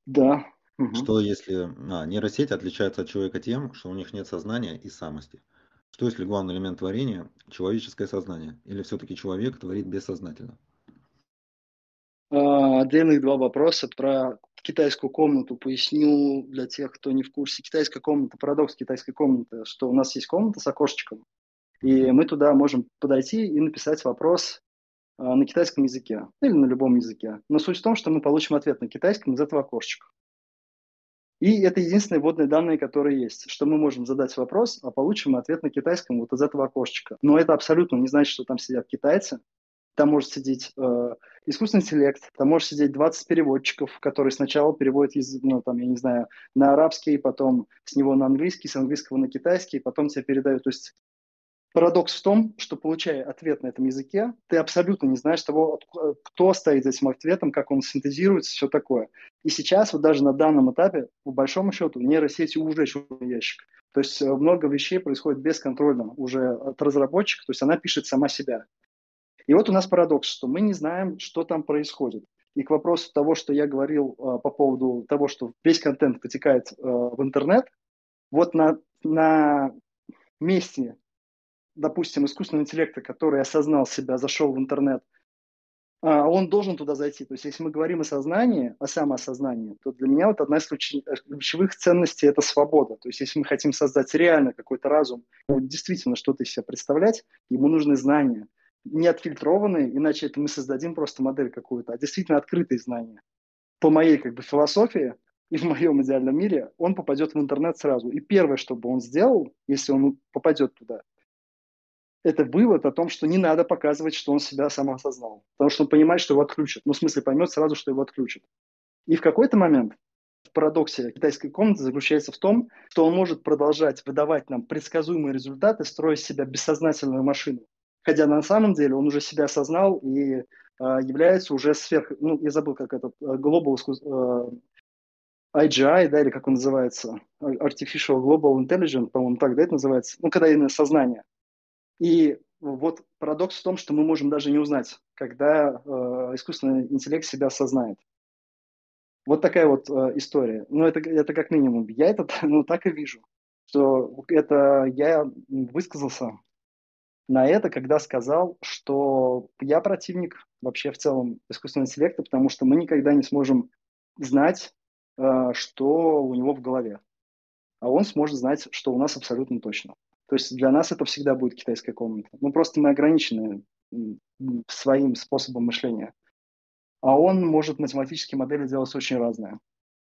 Да. Что угу. если... А, нейросеть отличается от человека тем, что у них нет сознания и самости. Что если главный элемент творения – человеческое сознание? Или все-таки человек творит бессознательно? А, отдельных два вопроса про китайскую комнату. Поясню для тех, кто не в курсе. Китайская комната, парадокс китайской комнаты, что у нас есть комната с окошечком, и мы туда можем подойти и написать вопрос а, на китайском языке или на любом языке. Но суть в том, что мы получим ответ на китайском из этого окошечка. И это единственные вводные данные, которые есть, что мы можем задать вопрос, а получим ответ на китайском вот из этого окошечка. Но это абсолютно не значит, что там сидят китайцы. Там может сидеть э, искусственный интеллект, там может сидеть 20 переводчиков, которые сначала переводят язык, ну, там, я не знаю, на арабский, потом с него на английский, с английского на китайский, потом тебе передают. То есть Парадокс в том, что получая ответ на этом языке, ты абсолютно не знаешь того, кто стоит за этим ответом, как он синтезируется, все такое. И сейчас, вот даже на данном этапе, по большому счету, нейросети уже черный ящик. То есть э, много вещей происходит бесконтрольно уже от разработчика, то есть она пишет сама себя. И вот у нас парадокс, что мы не знаем, что там происходит. И к вопросу того, что я говорил э, по поводу того, что весь контент потекает э, в интернет, вот на, на месте допустим, искусственного интеллекта, который осознал себя, зашел в интернет, а, он должен туда зайти. То есть, если мы говорим о сознании, о самоосознании, то для меня вот одна из ключевых ценностей – это свобода. То есть, если мы хотим создать реально какой-то разум, действительно что-то из себя представлять, ему нужны знания. Не отфильтрованные, иначе это мы создадим просто модель какую-то, а действительно открытые знания. По моей как бы философии и в моем идеальном мире он попадет в интернет сразу. И первое, что бы он сделал, если он попадет туда – это вывод о том, что не надо показывать, что он себя сам осознал. Потому что он понимает, что его отключат. Ну, в смысле, поймет сразу, что его отключат. И в какой-то момент в парадоксе китайской комнаты заключается в том, что он может продолжать выдавать нам предсказуемые результаты, строя себя бессознательную машину. Хотя на самом деле он уже себя осознал и э, является уже сверх... Ну, я забыл, как этот э, Global э, IGI, да, или как он называется, Artificial Global Intelligence, по-моему, так, да, это называется, ну, когда именно сознание. И вот парадокс в том, что мы можем даже не узнать, когда э, искусственный интеллект себя осознает. Вот такая вот э, история. Ну, это, это как минимум. Я это ну, так и вижу, что это я высказался на это, когда сказал, что я противник вообще в целом искусственного интеллекта, потому что мы никогда не сможем знать, э, что у него в голове. А он сможет знать, что у нас абсолютно точно. То есть для нас это всегда будет китайская комната. Ну, просто мы ограничены своим способом мышления. А он может математические модели делать очень разные,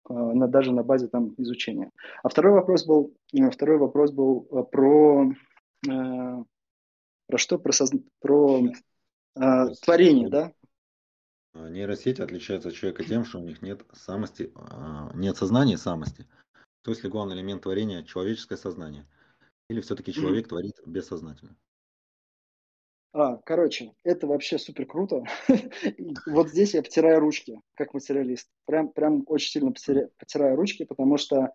э, на, даже на базе там изучения. А второй вопрос был, э, второй вопрос был про про что? Про, соз... про э, творение, да? А, нейросеть отличается от человека тем, что у них нет самости, а, нет сознания самости. То есть главный элемент творения человеческое сознание? Или все-таки человек mm. творит бессознательно? А, короче, это вообще супер круто. вот здесь я потираю ручки, как материалист. Прям, прям очень сильно потираю ручки, потому что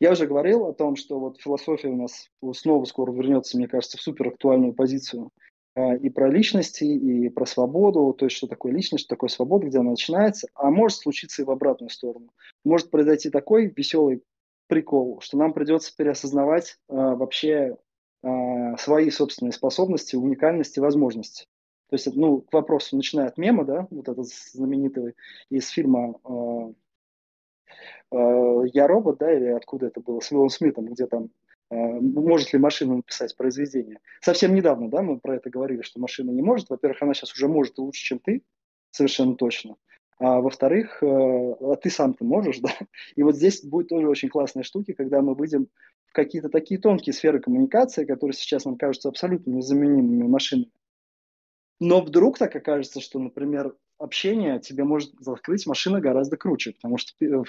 я уже говорил о том, что вот философия у нас снова скоро вернется, мне кажется, в супер актуальную позицию а, и про личности, и про свободу, то есть что такое личность, что такое свобода, где она начинается, а может случиться и в обратную сторону. Может произойти такой веселый прикол, что нам придется переосознавать а, вообще а, свои собственные способности, уникальности, возможности. То есть, ну, к вопросу, начиная от мема, да, вот этот знаменитый из фильма а, Э, я робот, да, или откуда это было, с Уиллом Смитом, где там э, может ли машина написать произведение. Совсем недавно, да, мы про это говорили, что машина не может. Во-первых, она сейчас уже может лучше, чем ты, совершенно точно. А во-вторых, э, а ты сам ты можешь, да. И вот здесь будет тоже очень классные штуки, когда мы выйдем в какие-то такие тонкие сферы коммуникации, которые сейчас нам кажутся абсолютно незаменимыми машинами. Но вдруг так окажется, что, например, общение тебе может закрыть машина гораздо круче, потому что э,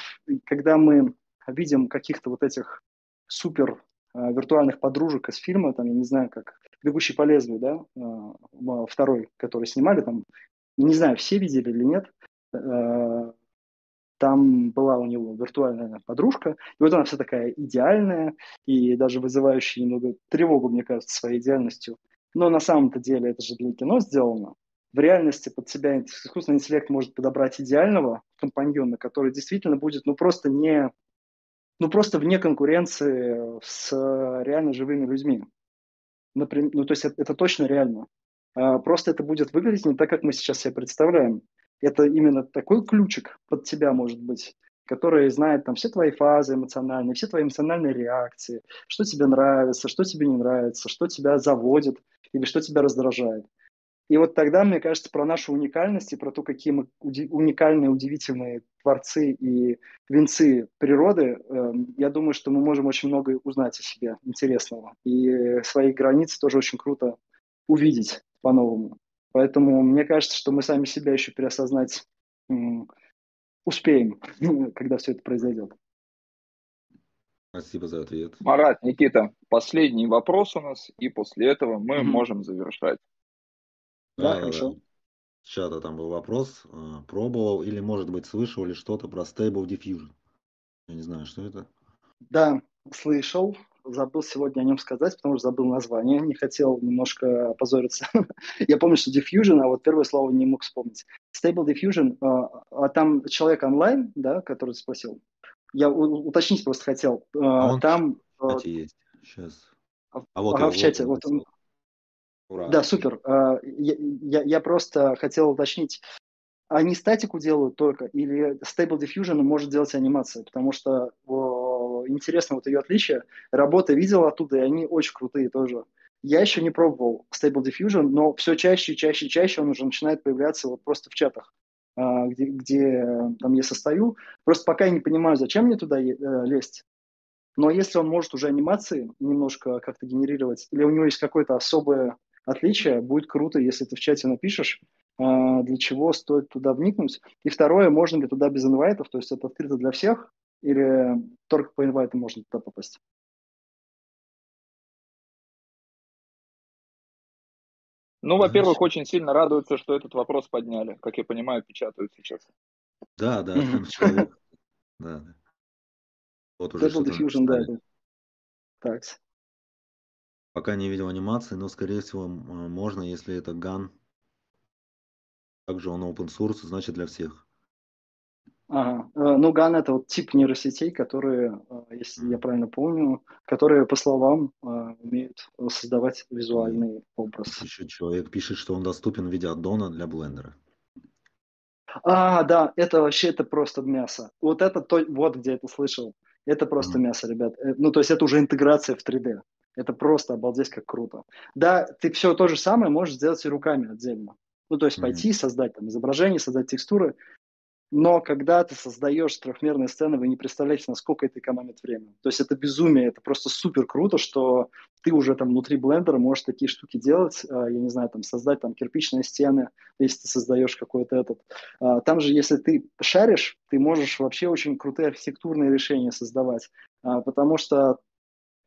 когда мы видим каких-то вот этих супер э, виртуальных подружек из фильма, там, я не знаю, как «Бегущий по лезвию», да, второй, который снимали, там, не знаю, все видели или нет, там была у него виртуальная подружка, и вот она вся такая идеальная и даже вызывающая немного тревогу, мне кажется, своей идеальностью. Но на самом-то деле это же для кино сделано в реальности под себя искусственный интеллект может подобрать идеального компаньона, который действительно будет, ну, просто не, ну, просто вне конкуренции с реально живыми людьми. Например, ну, то есть это, это точно реально. А, просто это будет выглядеть не так, как мы сейчас себе представляем. Это именно такой ключик под тебя может быть, который знает там все твои фазы эмоциональные, все твои эмоциональные реакции, что тебе нравится, что тебе не нравится, что тебя заводит или что тебя раздражает. И вот тогда, мне кажется, про нашу уникальность и про то, какие мы уникальные, удивительные творцы и венцы природы, э, я думаю, что мы можем очень много узнать о себе интересного. И свои границы тоже очень круто увидеть по-новому. Поэтому мне кажется, что мы сами себя еще переосознать успеем, когда все это произойдет. Спасибо за ответ. Марат, Никита, последний вопрос у нас, и после этого мы mm-hmm. можем завершать. Да, да хорошо. Да. С чата там был вопрос. А, пробовал или, может быть, слышал ли что-то про Stable Diffusion? Я не знаю, что это. Да, слышал. Забыл сегодня о нем сказать, потому что забыл название. Не хотел немножко опозориться. Я помню, что Diffusion, а вот первое слово не мог вспомнить. Stable Diffusion, а, а там человек онлайн, да, который спросил. Я уточнить просто хотел. А, а он там... Кстати, есть. Сейчас. А вот ага, в чате. Вот он, Ура. Да, супер. А, я, я, я просто хотел уточнить, они статику делают только или Stable Diffusion может делать анимация? Потому что интересно вот ее отличие. Работы видел оттуда, и они очень крутые тоже. Я еще не пробовал Stable Diffusion, но все чаще и чаще и чаще он уже начинает появляться вот просто в чатах, а, где, где там я состою. Просто пока я не понимаю, зачем мне туда э, лезть. Но если он может уже анимации немножко как-то генерировать, или у него есть какое-то особое отличие. Будет круто, если ты в чате напишешь, а, для чего стоит туда вникнуть. И второе, можно ли туда без инвайтов, то есть это открыто для всех, или только по инвайтам можно туда попасть? Ну, во-первых, очень сильно радуется, что этот вопрос подняли. Как я понимаю, печатают сейчас. Да, да, там человек. Да, да. Вот уже Diffusion, да. Так. Пока не видел анимации, но скорее всего можно, если это ган. Также он open source, значит для всех. Ага. Э, ну, GAN это вот тип нейросетей, которые, э, если я правильно помню, которые, по словам, э, умеют создавать визуальный образ. Еще человек пишет, что он доступен в виде аддона для блендера. А, да, это вообще это просто мясо. Вот это то, вот где я это слышал. Это просто mm-hmm. мясо, ребят. Ну, то есть это уже интеграция в 3D. Это просто обалдеть как круто. Да, ты все то же самое можешь сделать и руками отдельно. Ну, то есть mm-hmm. пойти создать там изображение, создать текстуры, но когда ты создаешь трехмерные сцены, вы не представляете, насколько это экономит время. То есть это безумие, это просто супер круто, что ты уже там внутри блендера можешь такие штуки делать, а, я не знаю, там создать там кирпичные стены, если ты создаешь какой-то этот. А, там же, если ты шаришь, ты можешь вообще очень крутые архитектурные решения создавать, а, потому что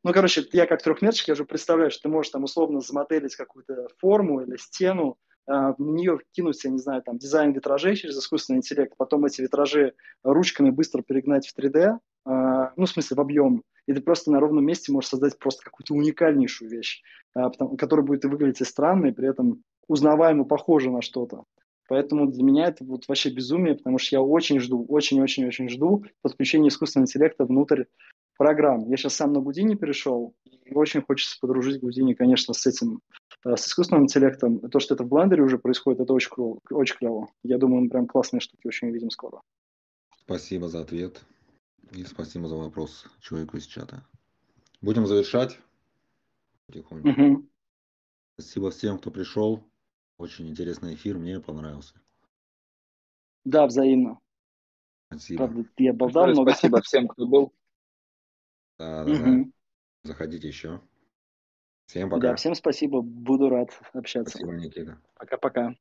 ну, короче, я как трехмерчик, я уже представляю, что ты можешь там условно замоделить какую-то форму или стену, в нее кинуть, я не знаю, там, дизайн витражей через искусственный интеллект, потом эти витражи ручками быстро перегнать в 3D, а, ну, в смысле, в объем, и ты просто на ровном месте можешь создать просто какую-то уникальнейшую вещь, а, которая будет выглядеть и странно, и при этом узнаваемо похожа на что-то. Поэтому для меня это вот вообще безумие, потому что я очень жду, очень-очень-очень жду подключения искусственного интеллекта внутрь программ. Я сейчас сам на Гудини перешел, и очень хочется подружить Гудини, конечно, с этим, э, с искусственным интеллектом. То, что это в блендере уже происходит, это очень, клево, очень клево. Я думаю, мы прям классные штуки очень увидим скоро. Спасибо за ответ. И спасибо за вопрос человеку из чата. Будем завершать потихоньку. Угу. Спасибо всем, кто пришел. Очень интересный эфир, мне понравился. Да, взаимно. Спасибо. Правда, я болтал много. Спасибо всем, кто был. Да, да, да. Заходите еще. Всем пока. Да, всем спасибо. Буду рад общаться. Спасибо, Никита. Пока-пока.